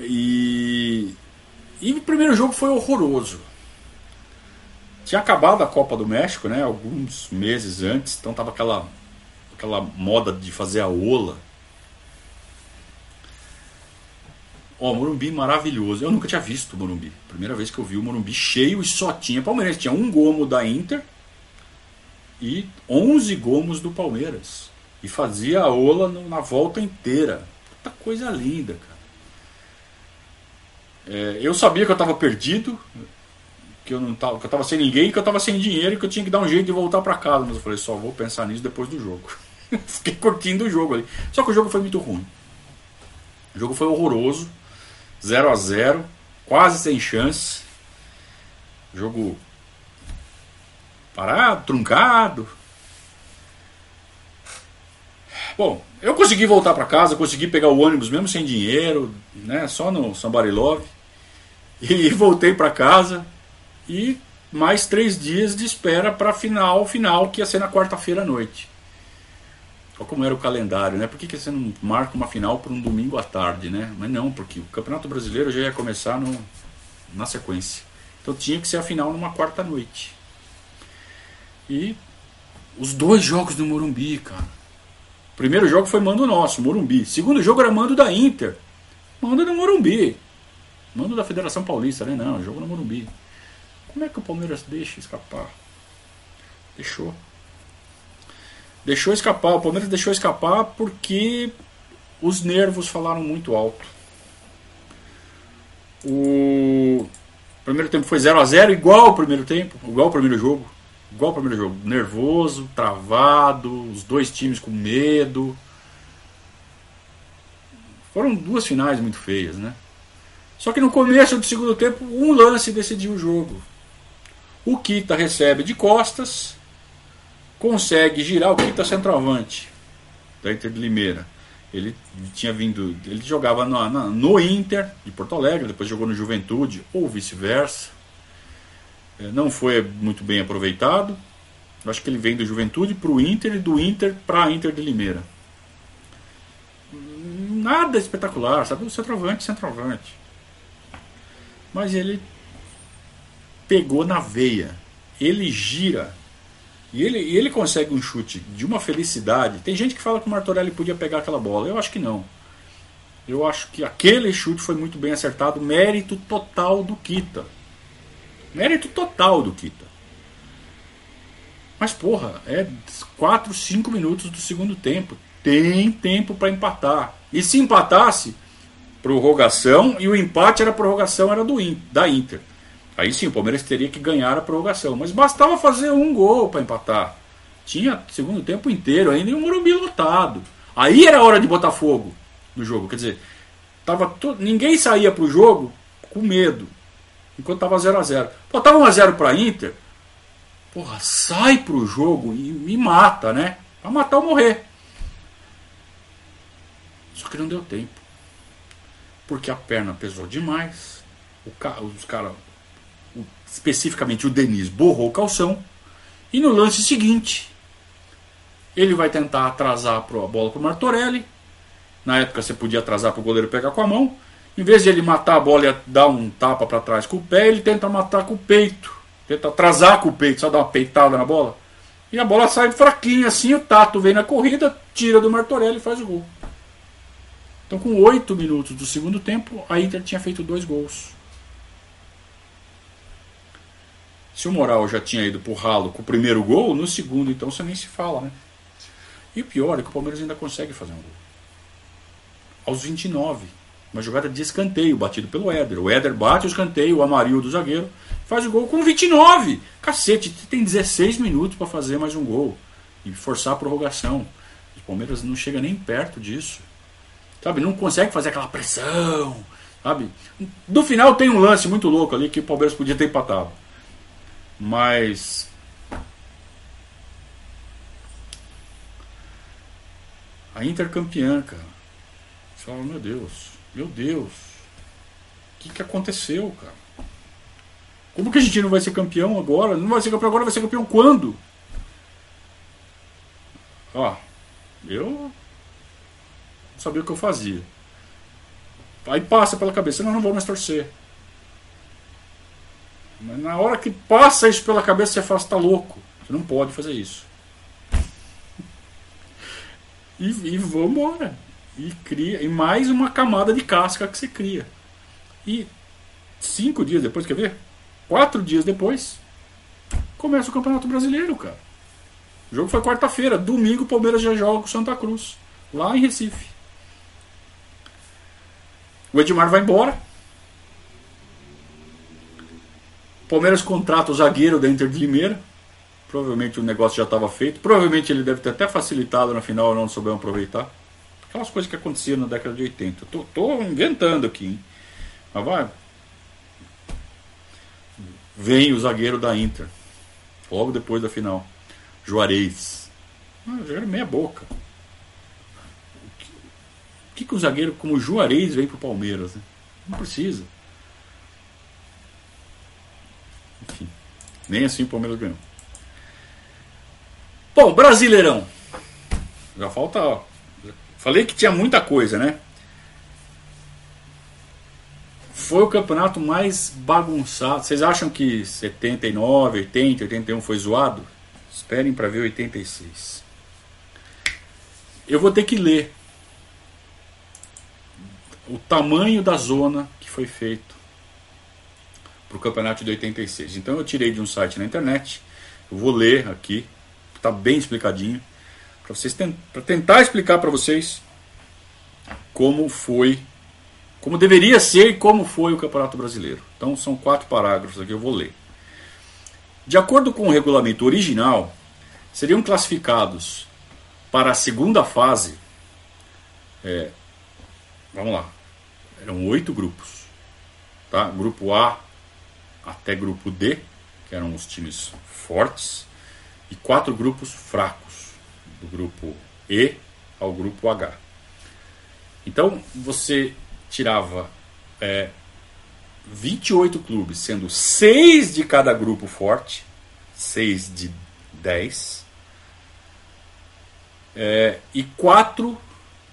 E, e o primeiro jogo foi horroroso. Tinha acabado a Copa do México, né? Alguns meses antes, então tava aquela aquela moda de fazer a ola. Ó, oh, Morumbi maravilhoso. Eu nunca tinha visto o Morumbi. Primeira vez que eu vi o Morumbi cheio e só tinha Palmeiras. Tinha um gomo da Inter e 11 gomos do Palmeiras. E fazia a ola na volta inteira. Puta coisa linda, cara. É, eu sabia que eu estava perdido, que eu não tava, que eu tava sem ninguém, que eu estava sem dinheiro, que eu tinha que dar um jeito de voltar para casa. Mas eu falei, só vou pensar nisso depois do jogo. Fiquei curtindo o jogo ali. Só que o jogo foi muito ruim. O jogo foi horroroso. 0 a 0 quase sem chance. Jogo parado, truncado. Bom, eu consegui voltar para casa, consegui pegar o ônibus mesmo sem dinheiro, né, só no Somebody Love. E voltei para casa e mais três dias de espera para final, final que ia ser na quarta-feira à noite. Olha como era o calendário, né? Por que, que você não marca uma final para um domingo à tarde, né? Mas não, porque o Campeonato Brasileiro já ia começar no, na sequência. Então tinha que ser a final numa quarta noite. E os dois jogos do Morumbi, cara. Primeiro jogo foi mando nosso, Morumbi. Segundo jogo era mando da Inter. Mando do Morumbi. Mando da Federação Paulista, né? Não, jogo no Morumbi. Como é que o Palmeiras deixa escapar? Deixou. Deixou escapar. O Palmeiras deixou escapar porque os nervos falaram muito alto. O primeiro tempo foi 0 a 0 igual o primeiro tempo, igual o primeiro jogo. Igual o primeiro jogo. Nervoso, travado, os dois times com medo. Foram duas finais muito feias, né? Só que no começo do segundo tempo, um lance decidiu o jogo. O Kita recebe de costas, consegue girar o Kita centroavante da Inter de Limeira. Ele tinha vindo, ele jogava no, no Inter de Porto Alegre, depois jogou no Juventude ou vice-versa. É, não foi muito bem aproveitado. Acho que ele vem do Juventude para o Inter e do Inter para a Inter de Limeira. Nada espetacular, sabe? O centroavante, centroavante. Mas ele pegou na veia. Ele gira. E ele, e ele consegue um chute de uma felicidade. Tem gente que fala que o Martorelli podia pegar aquela bola. Eu acho que não. Eu acho que aquele chute foi muito bem acertado. Mérito total do Kita. Mérito total do Kita. Mas porra, é 4, 5 minutos do segundo tempo. Tem tempo para empatar. E se empatasse, prorrogação, e o empate era prorrogação, era do da Inter. Aí sim, o Palmeiras teria que ganhar a prorrogação. Mas bastava fazer um gol para empatar. Tinha segundo tempo inteiro ainda e um Morumbi lotado. Aí era hora de botar fogo no jogo. Quer dizer, tava to... ninguém saía para o jogo com medo enquanto estava 0 a 0 Pô, tava 1x0 para Inter. Porra, sai pro jogo e me mata, né? Pra matar ou morrer. Só que não deu tempo. Porque a perna pesou demais. O ca... Os caras, especificamente o Denis, borrou o calção. E no lance seguinte, ele vai tentar atrasar a bola pro Martorelli. Na época você podia atrasar para o goleiro pegar com a mão. Em vez de ele matar a bola e dar um tapa para trás com o pé, ele tenta matar com o peito. Tenta atrasar com o peito, só dar uma peitada na bola. E a bola sai fraquinha assim, o Tato vem na corrida, tira do Martorelli e faz o gol. Então com 8 minutos do segundo tempo, a Inter tinha feito dois gols. Se o Moral já tinha ido pro ralo com o primeiro gol, no segundo então você nem se fala, né? E o pior é que o Palmeiras ainda consegue fazer um gol. Aos 29. Uma jogada de escanteio, batido pelo Éder. O Éder bate o escanteio, o Amarildo do zagueiro, faz o gol com 29. Cacete, tem 16 minutos para fazer mais um gol. E forçar a prorrogação. O Palmeiras não chega nem perto disso. Sabe, não consegue fazer aquela pressão. Sabe? No final tem um lance muito louco ali que o Palmeiras podia ter empatado. Mas A Inter campeã, cara. Você fala, meu Deus, meu Deus. O que, que aconteceu, cara? Como que a gente não vai ser campeão agora? Não vai ser campeão agora, vai ser campeão quando? Ó, eu não sabia o que eu fazia. Aí passa pela cabeça, não, não vou mais torcer. Mas na hora que passa isso pela cabeça, você fala, você tá louco. Você não pode fazer isso. E, e vambora. E cria. E mais uma camada de casca que você cria. E cinco dias depois, quer ver? Quatro dias depois, começa o Campeonato Brasileiro, cara. O jogo foi quarta-feira. Domingo o Palmeiras já joga com Santa Cruz. Lá em Recife. O Edmar vai embora. O Palmeiras contrata o zagueiro da Inter de Limeira. Provavelmente o negócio já estava feito. Provavelmente ele deve ter até facilitado na final, não soubemos aproveitar. Aquelas coisas que aconteciam na década de 80. Tô, tô inventando aqui, hein? Mas vai. Vem o zagueiro da Inter. Logo depois da final. Juarez. Ah, zagueiro meia boca. O que, o que, que o zagueiro como Juarez vem pro Palmeiras? Né? Não precisa. Enfim. Nem assim o Palmeiras ganhou. Bom, Brasileirão. Já falta. Ó. Falei que tinha muita coisa, né? Foi o campeonato mais bagunçado. Vocês acham que 79, 80, 81 foi zoado? Esperem para ver 86. Eu vou ter que ler o tamanho da zona que foi feito para o campeonato de 86. Então eu tirei de um site na internet. Eu vou ler aqui Está bem explicadinho. Para vocês tentar explicar para vocês como foi, como deveria ser e como foi o Campeonato Brasileiro. Então são quatro parágrafos aqui, eu vou ler. De acordo com o regulamento original, seriam classificados para a segunda fase. É, vamos lá. Eram oito grupos. Tá? Grupo A até grupo D, que eram os times fortes e quatro grupos fracos, do grupo E ao grupo H. Então você tirava é, 28 clubes, sendo 6 de cada grupo forte, 6 de 10, é, e 4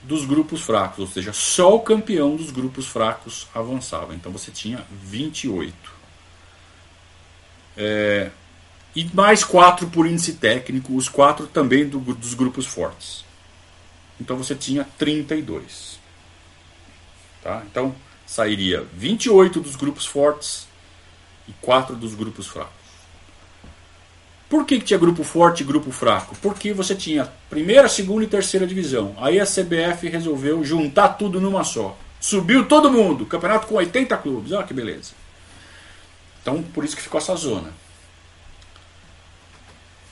dos grupos fracos, ou seja, só o campeão dos grupos fracos avançava. Então você tinha 28. É, e mais quatro por índice técnico, os quatro também do, dos grupos fortes. Então você tinha 32. Tá? Então sairia 28 dos grupos fortes e 4 dos grupos fracos. Por que, que tinha grupo forte e grupo fraco? Porque você tinha primeira, segunda e terceira divisão. Aí a CBF resolveu juntar tudo numa só. Subiu todo mundo, campeonato com 80 clubes. Olha que beleza. Então por isso que ficou essa zona.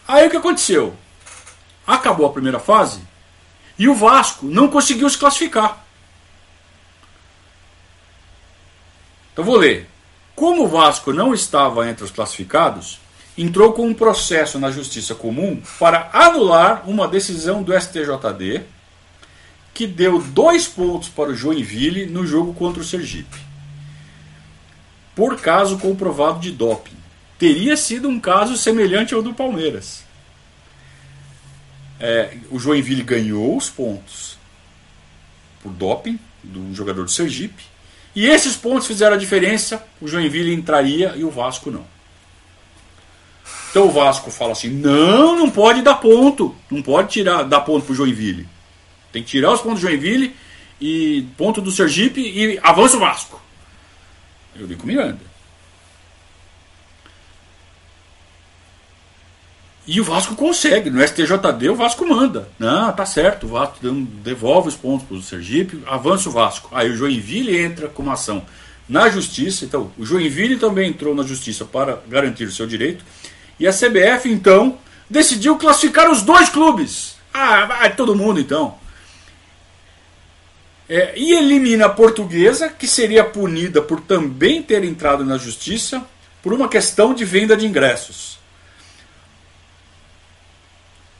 Aí o que aconteceu? Acabou a primeira fase e o Vasco não conseguiu se classificar. Então vou ler. Como o Vasco não estava entre os classificados, entrou com um processo na Justiça Comum para anular uma decisão do STJD que deu dois pontos para o Joinville no jogo contra o Sergipe. Por caso comprovado de doping teria sido um caso semelhante ao do Palmeiras. É, o Joinville ganhou os pontos por doping do jogador do Sergipe. E esses pontos fizeram a diferença. O Joinville entraria e o Vasco não. Então o Vasco fala assim: não, não pode dar ponto. Não pode tirar, dar ponto para o Joinville. Tem que tirar os pontos do Joinville e ponto do Sergipe e avança o Vasco. Eu digo Miranda. E o Vasco consegue. No STJD o Vasco manda. Não, tá certo. O Vasco devolve os pontos para o Sergipe, avança o Vasco. Aí o Joinville entra com uma ação na justiça. Então, o Joinville também entrou na justiça para garantir o seu direito. E a CBF, então, decidiu classificar os dois clubes. Ah, vai todo mundo então. É, e elimina a portuguesa, que seria punida por também ter entrado na justiça por uma questão de venda de ingressos.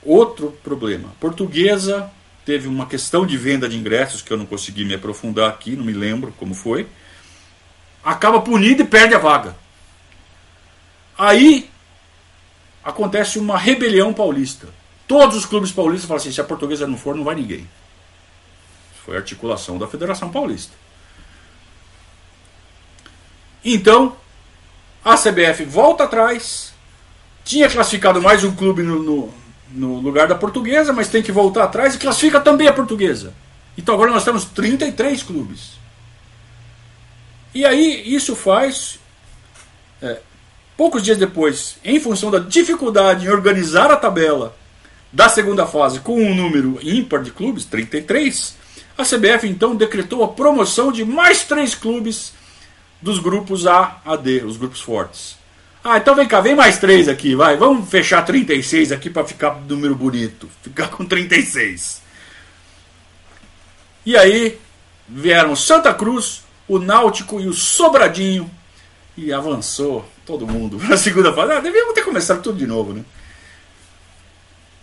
Outro problema. Portuguesa teve uma questão de venda de ingressos que eu não consegui me aprofundar aqui, não me lembro como foi. Acaba punido e perde a vaga. Aí acontece uma rebelião paulista. Todos os clubes paulistas falam assim: se a portuguesa não for, não vai ninguém. Foi a articulação da Federação Paulista. Então, a CBF volta atrás. Tinha classificado mais um clube no, no no lugar da portuguesa, mas tem que voltar atrás e classifica também a portuguesa. Então agora nós temos 33 clubes. E aí isso faz, é, poucos dias depois, em função da dificuldade em organizar a tabela da segunda fase com um número ímpar de clubes, 33, a CBF então decretou a promoção de mais três clubes dos grupos A a D, os grupos fortes. Ah, então vem cá, vem mais três aqui, vai. Vamos fechar 36 aqui para ficar número bonito. Ficar com 36. E aí vieram Santa Cruz, o Náutico e o Sobradinho. E avançou todo mundo na segunda fase. Ah, devíamos ter começado tudo de novo, né?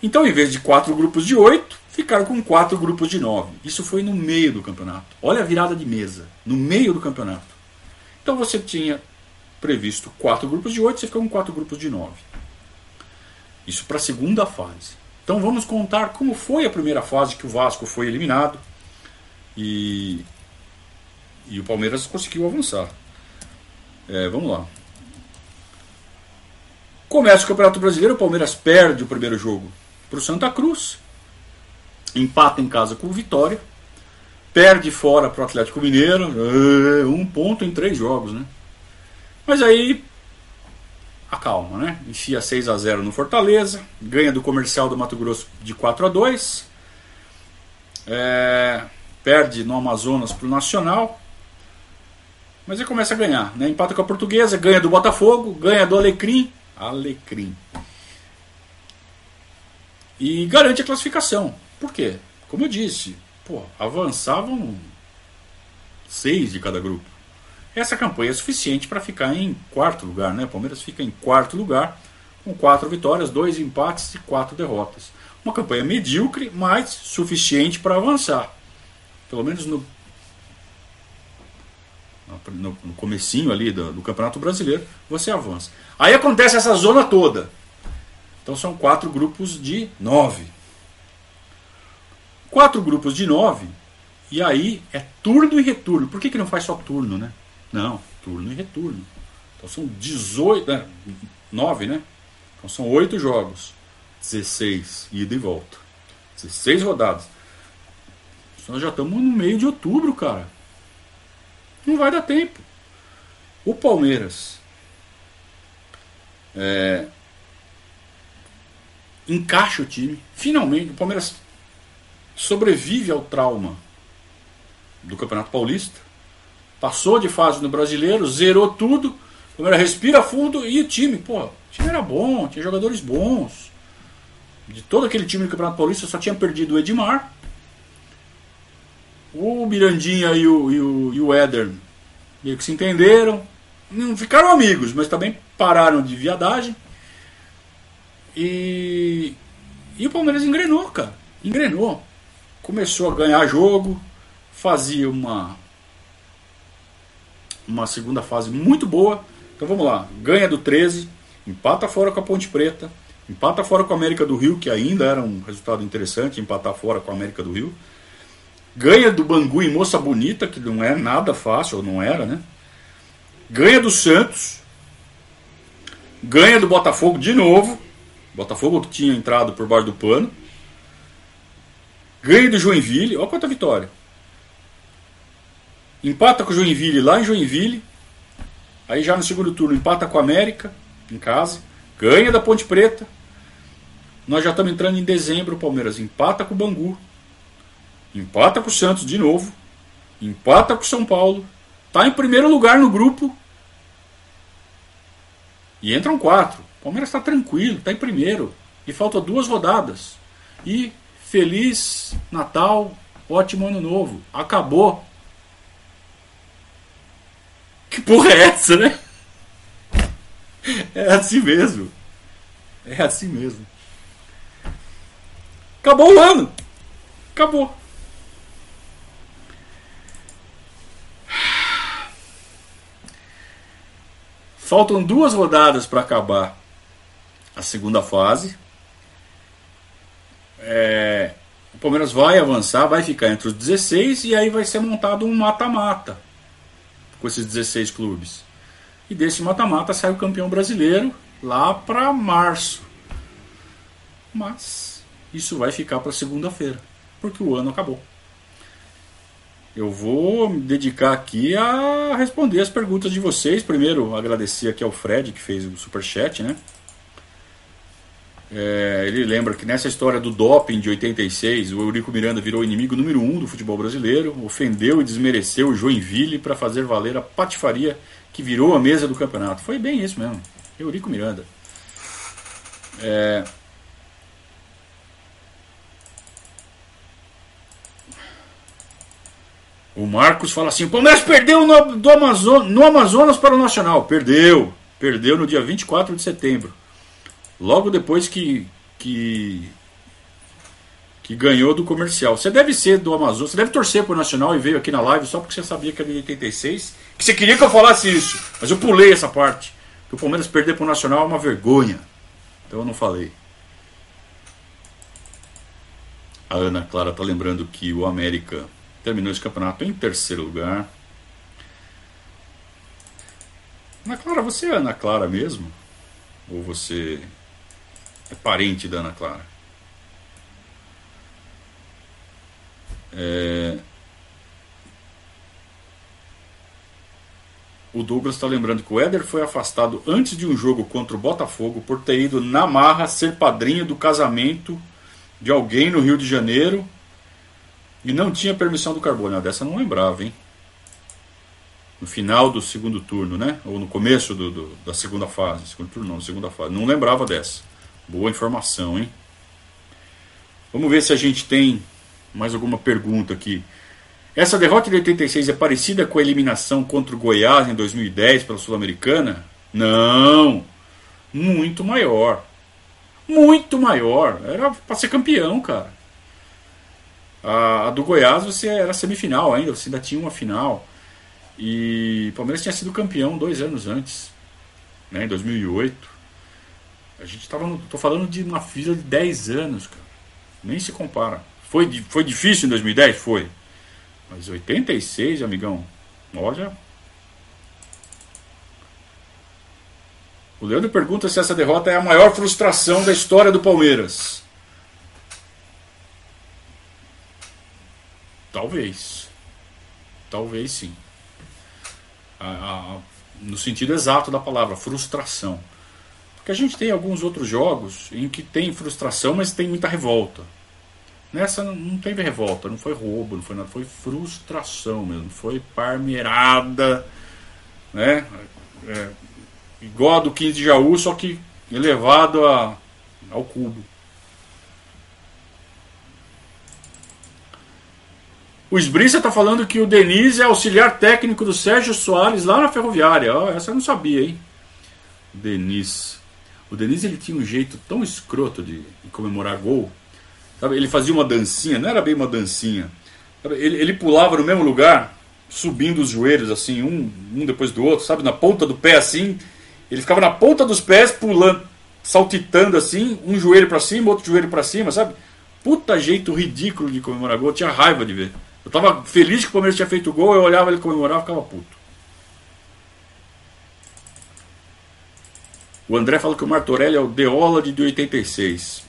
Então, em vez de quatro grupos de oito, ficaram com quatro grupos de nove. Isso foi no meio do campeonato. Olha a virada de mesa. No meio do campeonato. Então você tinha previsto quatro grupos de oito, você fica com quatro grupos de nove. Isso para a segunda fase. Então vamos contar como foi a primeira fase que o Vasco foi eliminado e, e o Palmeiras conseguiu avançar. É, vamos lá. Começa o Campeonato Brasileiro, o Palmeiras perde o primeiro jogo para o Santa Cruz, empata em casa com o Vitória, perde fora para o Atlético Mineiro, é, um ponto em três jogos, né? Mas aí acalma, né? Enfia 6 a 0 no Fortaleza, ganha do comercial do Mato Grosso de 4 a 2 é, perde no Amazonas para o Nacional, mas aí começa a ganhar, né? Empata com a Portuguesa, ganha do Botafogo, ganha do Alecrim, Alecrim. E garante a classificação. Por quê? Como eu disse, pô, avançavam seis de cada grupo. Essa campanha é suficiente para ficar em quarto lugar, né? O Palmeiras fica em quarto lugar, com quatro vitórias, dois empates e quatro derrotas. Uma campanha medíocre, mas suficiente para avançar. Pelo menos no, no, no comecinho ali do, do Campeonato Brasileiro, você avança. Aí acontece essa zona toda. Então são quatro grupos de nove. Quatro grupos de nove, e aí é turno e retorno. Por que, que não faz só turno, né? Não, turno e retorno. Então são 18, né, 9, né? Então são 8 jogos. 16 ida e volta. 16 rodadas. Nós já estamos no meio de outubro, cara. Não vai dar tempo. O Palmeiras é, encaixa o time. Finalmente, o Palmeiras sobrevive ao trauma do Campeonato Paulista passou de fase no brasileiro, zerou tudo. O Palmeiras respira fundo e o time, pô, o time era bom, tinha jogadores bons. De todo aquele time do Campeonato Paulista só tinha perdido o Edmar. O Mirandinha e o, e o, e o Éder meio que se entenderam. Não ficaram amigos, mas também pararam de viadagem. E, e o Palmeiras engrenou, cara. Engrenou. Começou a ganhar jogo, fazia uma, uma segunda fase muito boa. Então vamos lá, ganha do 13, empata fora com a Ponte Preta, empata fora com a América do Rio, que ainda era um resultado interessante, empatar fora com a América do Rio. Ganha do Bangu em Moça Bonita, que não é nada fácil, ou não era, né? Ganha do Santos. Ganha do Botafogo de novo. Botafogo que tinha entrado por baixo do pano. Ganha do Joinville. Olha quanta vitória. Empata com o Joinville lá em Joinville. Aí já no segundo turno empata com o América em casa. Ganha da Ponte Preta. nós já estamos entrando em dezembro, o Palmeiras empata com o Bangu, empata com o Santos de novo, empata com o São Paulo, está em primeiro lugar no grupo e entram quatro. O Palmeiras está tranquilo, está em primeiro e falta duas rodadas. E feliz Natal, ótimo ano novo. Acabou. Que porra é essa, né? É assim mesmo. É assim mesmo. Acabou o ano. Acabou. Faltam duas rodadas para acabar a segunda fase. É, o Palmeiras vai avançar, vai ficar entre os 16 e aí vai ser montado um mata-mata com esses 16 clubes. E desse mata-mata sai o campeão brasileiro lá para março. Mas isso vai ficar para segunda-feira, porque o ano acabou. Eu vou me dedicar aqui a responder as perguntas de vocês. Primeiro, agradecer aqui ao Fred que fez o super chat, né? É, ele lembra que nessa história do doping de 86, o Eurico Miranda virou inimigo número um do futebol brasileiro, ofendeu e desmereceu o Joinville para fazer valer a patifaria que virou a mesa do campeonato. Foi bem isso mesmo. Eurico Miranda. É... O Marcos fala assim: o Palmeiras perdeu no, do Amazon, no Amazonas para o Nacional. Perdeu. Perdeu no dia 24 de setembro. Logo depois que, que, que ganhou do comercial. Você deve ser do Amazonas, você deve torcer para o Nacional e veio aqui na live só porque você sabia que era de 86. Que você queria que eu falasse isso. Mas eu pulei essa parte. Que o Palmeiras perder para o Nacional é uma vergonha. Então eu não falei. A Ana Clara está lembrando que o América terminou esse campeonato em terceiro lugar. Ana Clara, você é Ana Clara mesmo? Ou você é parente da Ana Clara? É... O Douglas está lembrando que o Éder foi afastado antes de um jogo contra o Botafogo por ter ido na marra ser padrinho do casamento de alguém no Rio de Janeiro e não tinha permissão do Carbono. Dessa eu não lembrava, hein? No final do segundo turno, né? Ou no começo do, do, da segunda fase. Segundo turno não, segunda fase. Não lembrava dessa. Boa informação, hein? Vamos ver se a gente tem mais alguma pergunta aqui. Essa derrota de 86 é parecida com a eliminação contra o Goiás em 2010 pela Sul-Americana? Não! Muito maior. Muito maior. Era para ser campeão, cara. A, a, do Goiás você era semifinal ainda, você ainda tinha uma final. E o Palmeiras tinha sido campeão dois anos antes, né, em 2008. A gente estava. Tô falando de uma fila de 10 anos, cara. Nem se compara. Foi, foi difícil em 2010? Foi. Mas 86, amigão, olha. O Leandro pergunta se essa derrota é a maior frustração da história do Palmeiras. Talvez. Talvez sim. A, a, no sentido exato da palavra, frustração. Porque a gente tem alguns outros jogos em que tem frustração, mas tem muita revolta. Nessa não teve revolta, não foi roubo, não foi nada, foi frustração mesmo, foi parmeirada, né? É, igual a do 15 de Jaú, só que elevado a, ao cubo. O Esbriça está falando que o Denise é auxiliar técnico do Sérgio Soares lá na Ferroviária. Oh, essa eu não sabia, hein? Denise. O Denise ele tinha um jeito tão escroto de, de comemorar gol. Sabe? Ele fazia uma dancinha, não era bem uma dancinha. Ele, ele pulava no mesmo lugar, subindo os joelhos assim, um, um depois do outro, sabe? Na ponta do pé assim. Ele ficava na ponta dos pés, pulando, saltitando assim, um joelho para cima, outro joelho para cima, sabe? Puta jeito ridículo de comemorar gol, eu tinha raiva de ver. Eu tava feliz que o Palmeiras tinha feito gol, eu olhava ele comemorar e ficava puto. O André fala que o Martorelli é o Deola de 86.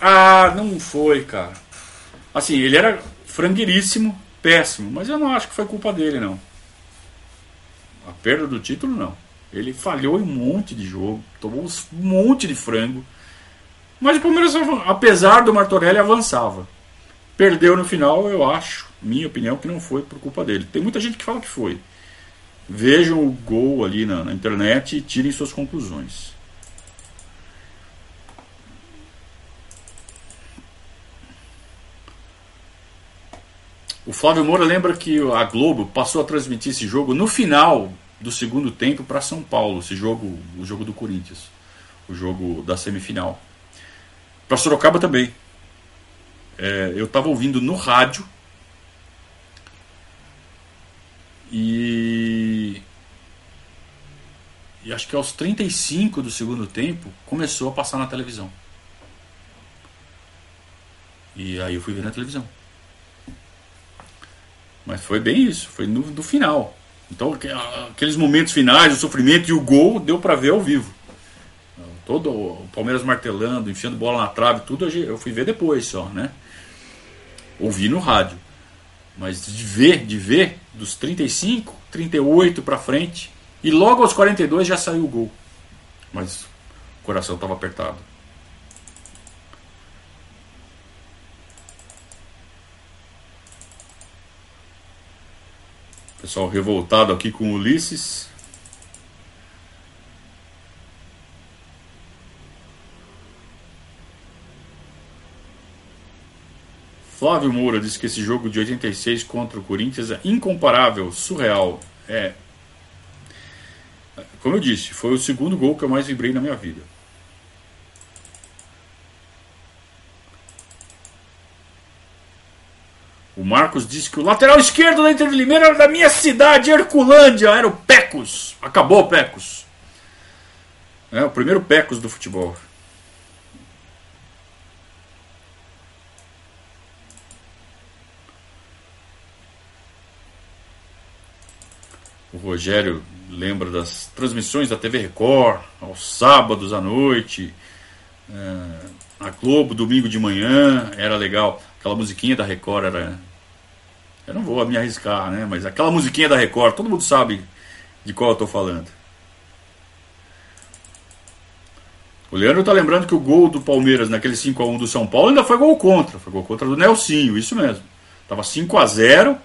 Ah, não foi, cara. Assim, ele era frangueiríssimo, péssimo, mas eu não acho que foi culpa dele, não. A perda do título, não. Ele falhou em um monte de jogo, tomou um monte de frango. Mas o Palmeiras, apesar do Martorelli, avançava. Perdeu no final, eu acho, minha opinião, que não foi por culpa dele. Tem muita gente que fala que foi. Vejam o gol ali na, na internet e tirem suas conclusões. O Flávio Moura lembra que a Globo passou a transmitir esse jogo no final do segundo tempo para São Paulo, esse jogo, o jogo do Corinthians, o jogo da semifinal. Para Sorocaba também. É, eu estava ouvindo no rádio e e acho que aos 35 do segundo tempo começou a passar na televisão. E aí eu fui ver na televisão. Mas foi bem isso, foi no, no final. Então aqueles momentos finais, o sofrimento e o gol deu para ver ao vivo. Todo o Palmeiras martelando, enfiando bola na trave, tudo eu fui ver depois só, né? Ouvi no rádio. Mas de ver, de ver, dos 35, 38 para frente, e logo aos 42 já saiu o gol. Mas o coração estava apertado. Pessoal revoltado aqui com Ulisses. Flávio Moura disse que esse jogo de 86 contra o Corinthians é incomparável, surreal. É. Como eu disse, foi o segundo gol que eu mais vibrei na minha vida. O Marcos disse que o lateral esquerdo da Inter de Limeira era da minha cidade, Herculândia, era o Pecos. Acabou o Pecos. É o primeiro Pecos do futebol. O Rogério lembra das transmissões da TV Record, aos sábados à noite, é, a Globo, domingo de manhã, era legal. Aquela musiquinha da Record era eu não vou me arriscar, né? Mas aquela musiquinha da Record, todo mundo sabe de qual eu estou falando. O Leandro tá lembrando que o gol do Palmeiras naquele 5 a 1 do São Paulo ainda foi gol contra, foi gol contra do Nelsinho, isso mesmo. Tava 5 a 0.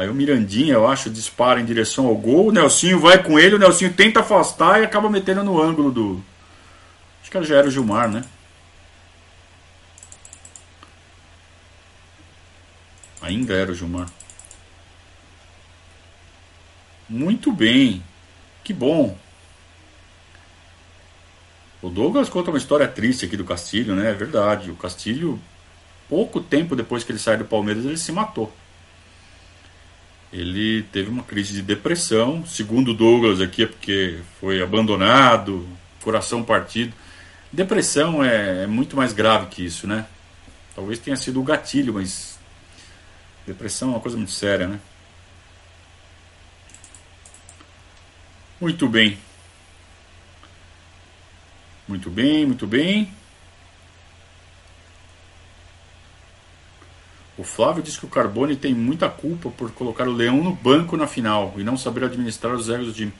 Aí o Mirandinha, eu acho, dispara em direção ao gol, o Nelsinho vai com ele, o Nelsinho tenta afastar e acaba metendo no ângulo do Acho que já era o Gilmar, né? Ainda era o Gilmar. Muito bem. Que bom. O Douglas conta uma história triste aqui do Castilho, né? É verdade. O Castilho, pouco tempo depois que ele saiu do Palmeiras, ele se matou. Ele teve uma crise de depressão. Segundo Douglas aqui, é porque foi abandonado, coração partido. Depressão é, é muito mais grave que isso, né? Talvez tenha sido o gatilho, mas Depressão é uma coisa muito séria, né? Muito bem. Muito bem, muito bem. O Flávio diz que o Carbone tem muita culpa por colocar o Leão no banco na final e não saber administrar os egos do time.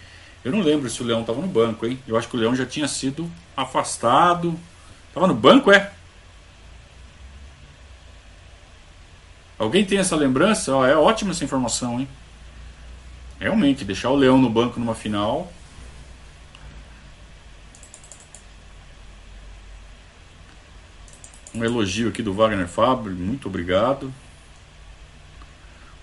Eu não lembro se o Leão estava no banco, hein? Eu acho que o Leão já tinha sido afastado. Estava no banco, é? Alguém tem essa lembrança? É ótima essa informação, hein? Realmente, deixar o Leão no banco numa final. Um elogio aqui do Wagner Fabre, muito obrigado.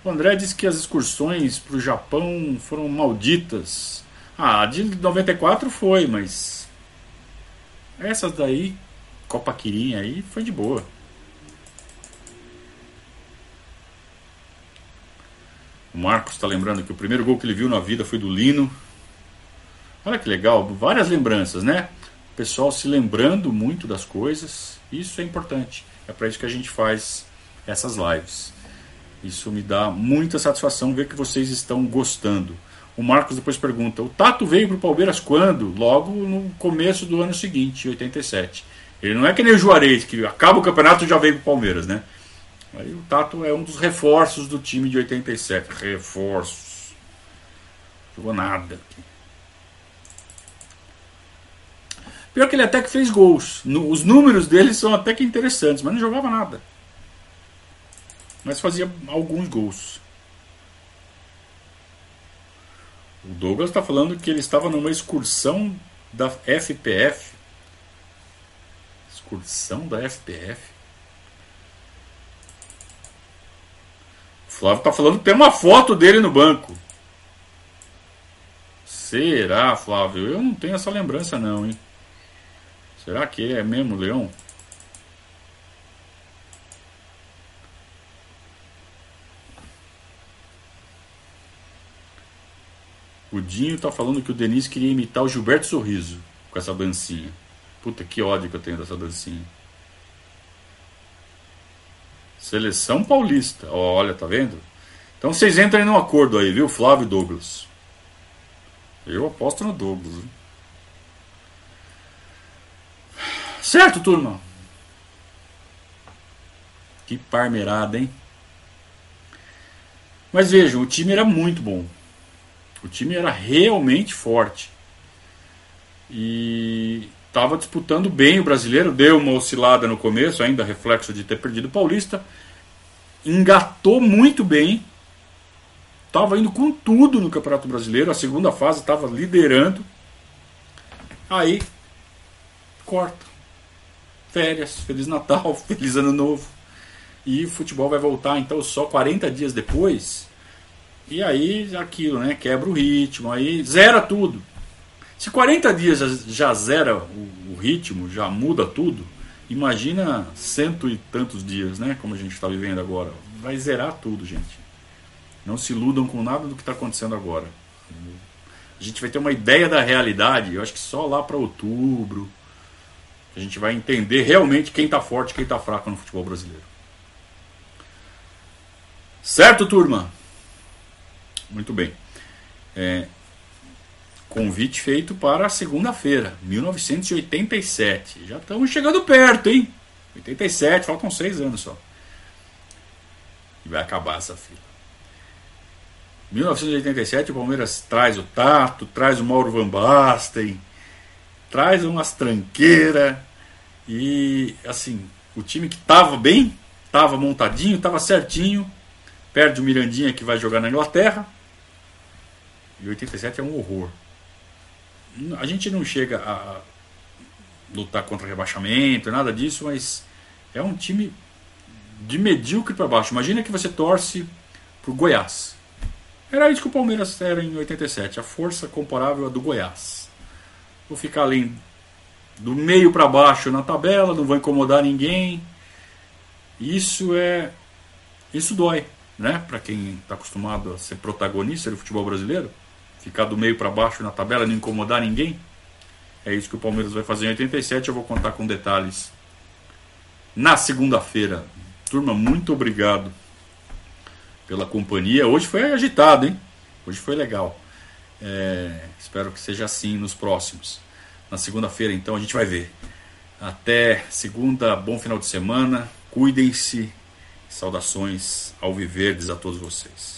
O André disse que as excursões para o Japão foram malditas. Ah, a de 94 foi, mas essas daí, Copa Quirim aí, foi de boa. O Marcos está lembrando que o primeiro gol que ele viu na vida foi do Lino. Olha que legal, várias lembranças, né? Pessoal se lembrando muito das coisas, isso é importante. É para isso que a gente faz essas lives. Isso me dá muita satisfação ver que vocês estão gostando. O Marcos depois pergunta: o Tato veio para o Palmeiras quando? Logo no começo do ano seguinte, 87. Ele não é que nem o Juarez, que acaba o campeonato e já veio para o Palmeiras, né? Aí o Tato é um dos reforços do time de 87. Reforços. Jogou nada aqui. Pior que ele até que fez gols. No, os números dele são até que interessantes, mas não jogava nada. Mas fazia alguns gols. O Douglas está falando que ele estava numa excursão da FPF. Excursão da FPF. O Flávio está falando que tem uma foto dele no banco. Será, Flávio? Eu não tenho essa lembrança não, hein? Será que é mesmo Leão? O Dinho tá falando que o Denis queria imitar o Gilberto Sorriso com essa dancinha. Puta que ódio que eu tenho dessa dancinha. Seleção paulista. Olha, tá vendo? Então vocês entrem num acordo aí, viu? Flávio Douglas. Eu aposto no Douglas. Viu? Certo, turma? Que parmerada, hein? Mas vejam, o time era muito bom. O time era realmente forte. E estava disputando bem o brasileiro, deu uma oscilada no começo, ainda reflexo de ter perdido o Paulista. Engatou muito bem. Estava indo com tudo no Campeonato Brasileiro. A segunda fase estava liderando. Aí corta férias, Feliz Natal, Feliz Ano Novo. E o futebol vai voltar então só 40 dias depois. E aí aquilo, né? Quebra o ritmo, aí zera tudo. Se 40 dias já zera o, o ritmo, já muda tudo, imagina cento e tantos dias, né? Como a gente está vivendo agora. Vai zerar tudo, gente. Não se iludam com nada do que está acontecendo agora. A gente vai ter uma ideia da realidade, eu acho que só lá para outubro, a gente vai entender realmente quem está forte e quem está fraco no futebol brasileiro. Certo, turma? Muito bem. É, convite feito para segunda-feira, 1987. Já estamos chegando perto, hein? 87, faltam seis anos só. E vai acabar essa fila. 1987, o Palmeiras traz o Tato, traz o Mauro Van Basten, traz umas tranqueiras, e assim, o time que estava bem, estava montadinho, estava certinho, perde o Mirandinha que vai jogar na Inglaterra. E 87 é um horror. A gente não chega a lutar contra rebaixamento, nada disso, mas é um time de medíocre para baixo. Imagina que você torce pro Goiás. Era isso que o Palmeiras era em 87, a força comparável à do Goiás. Vou ficar ali do meio para baixo na tabela, não vou incomodar ninguém. Isso é isso dói, né? Para quem está acostumado a ser protagonista do futebol brasileiro, ficar do meio para baixo na tabela, não incomodar ninguém. É isso que o Palmeiras vai fazer em 87. Eu vou contar com detalhes na segunda-feira. Turma, muito obrigado pela companhia. Hoje foi agitado, hein? Hoje foi legal. É, espero que seja assim nos próximos na segunda-feira, então a gente vai ver. Até segunda, bom final de semana, cuidem-se. Saudações ao Viverdes a todos vocês.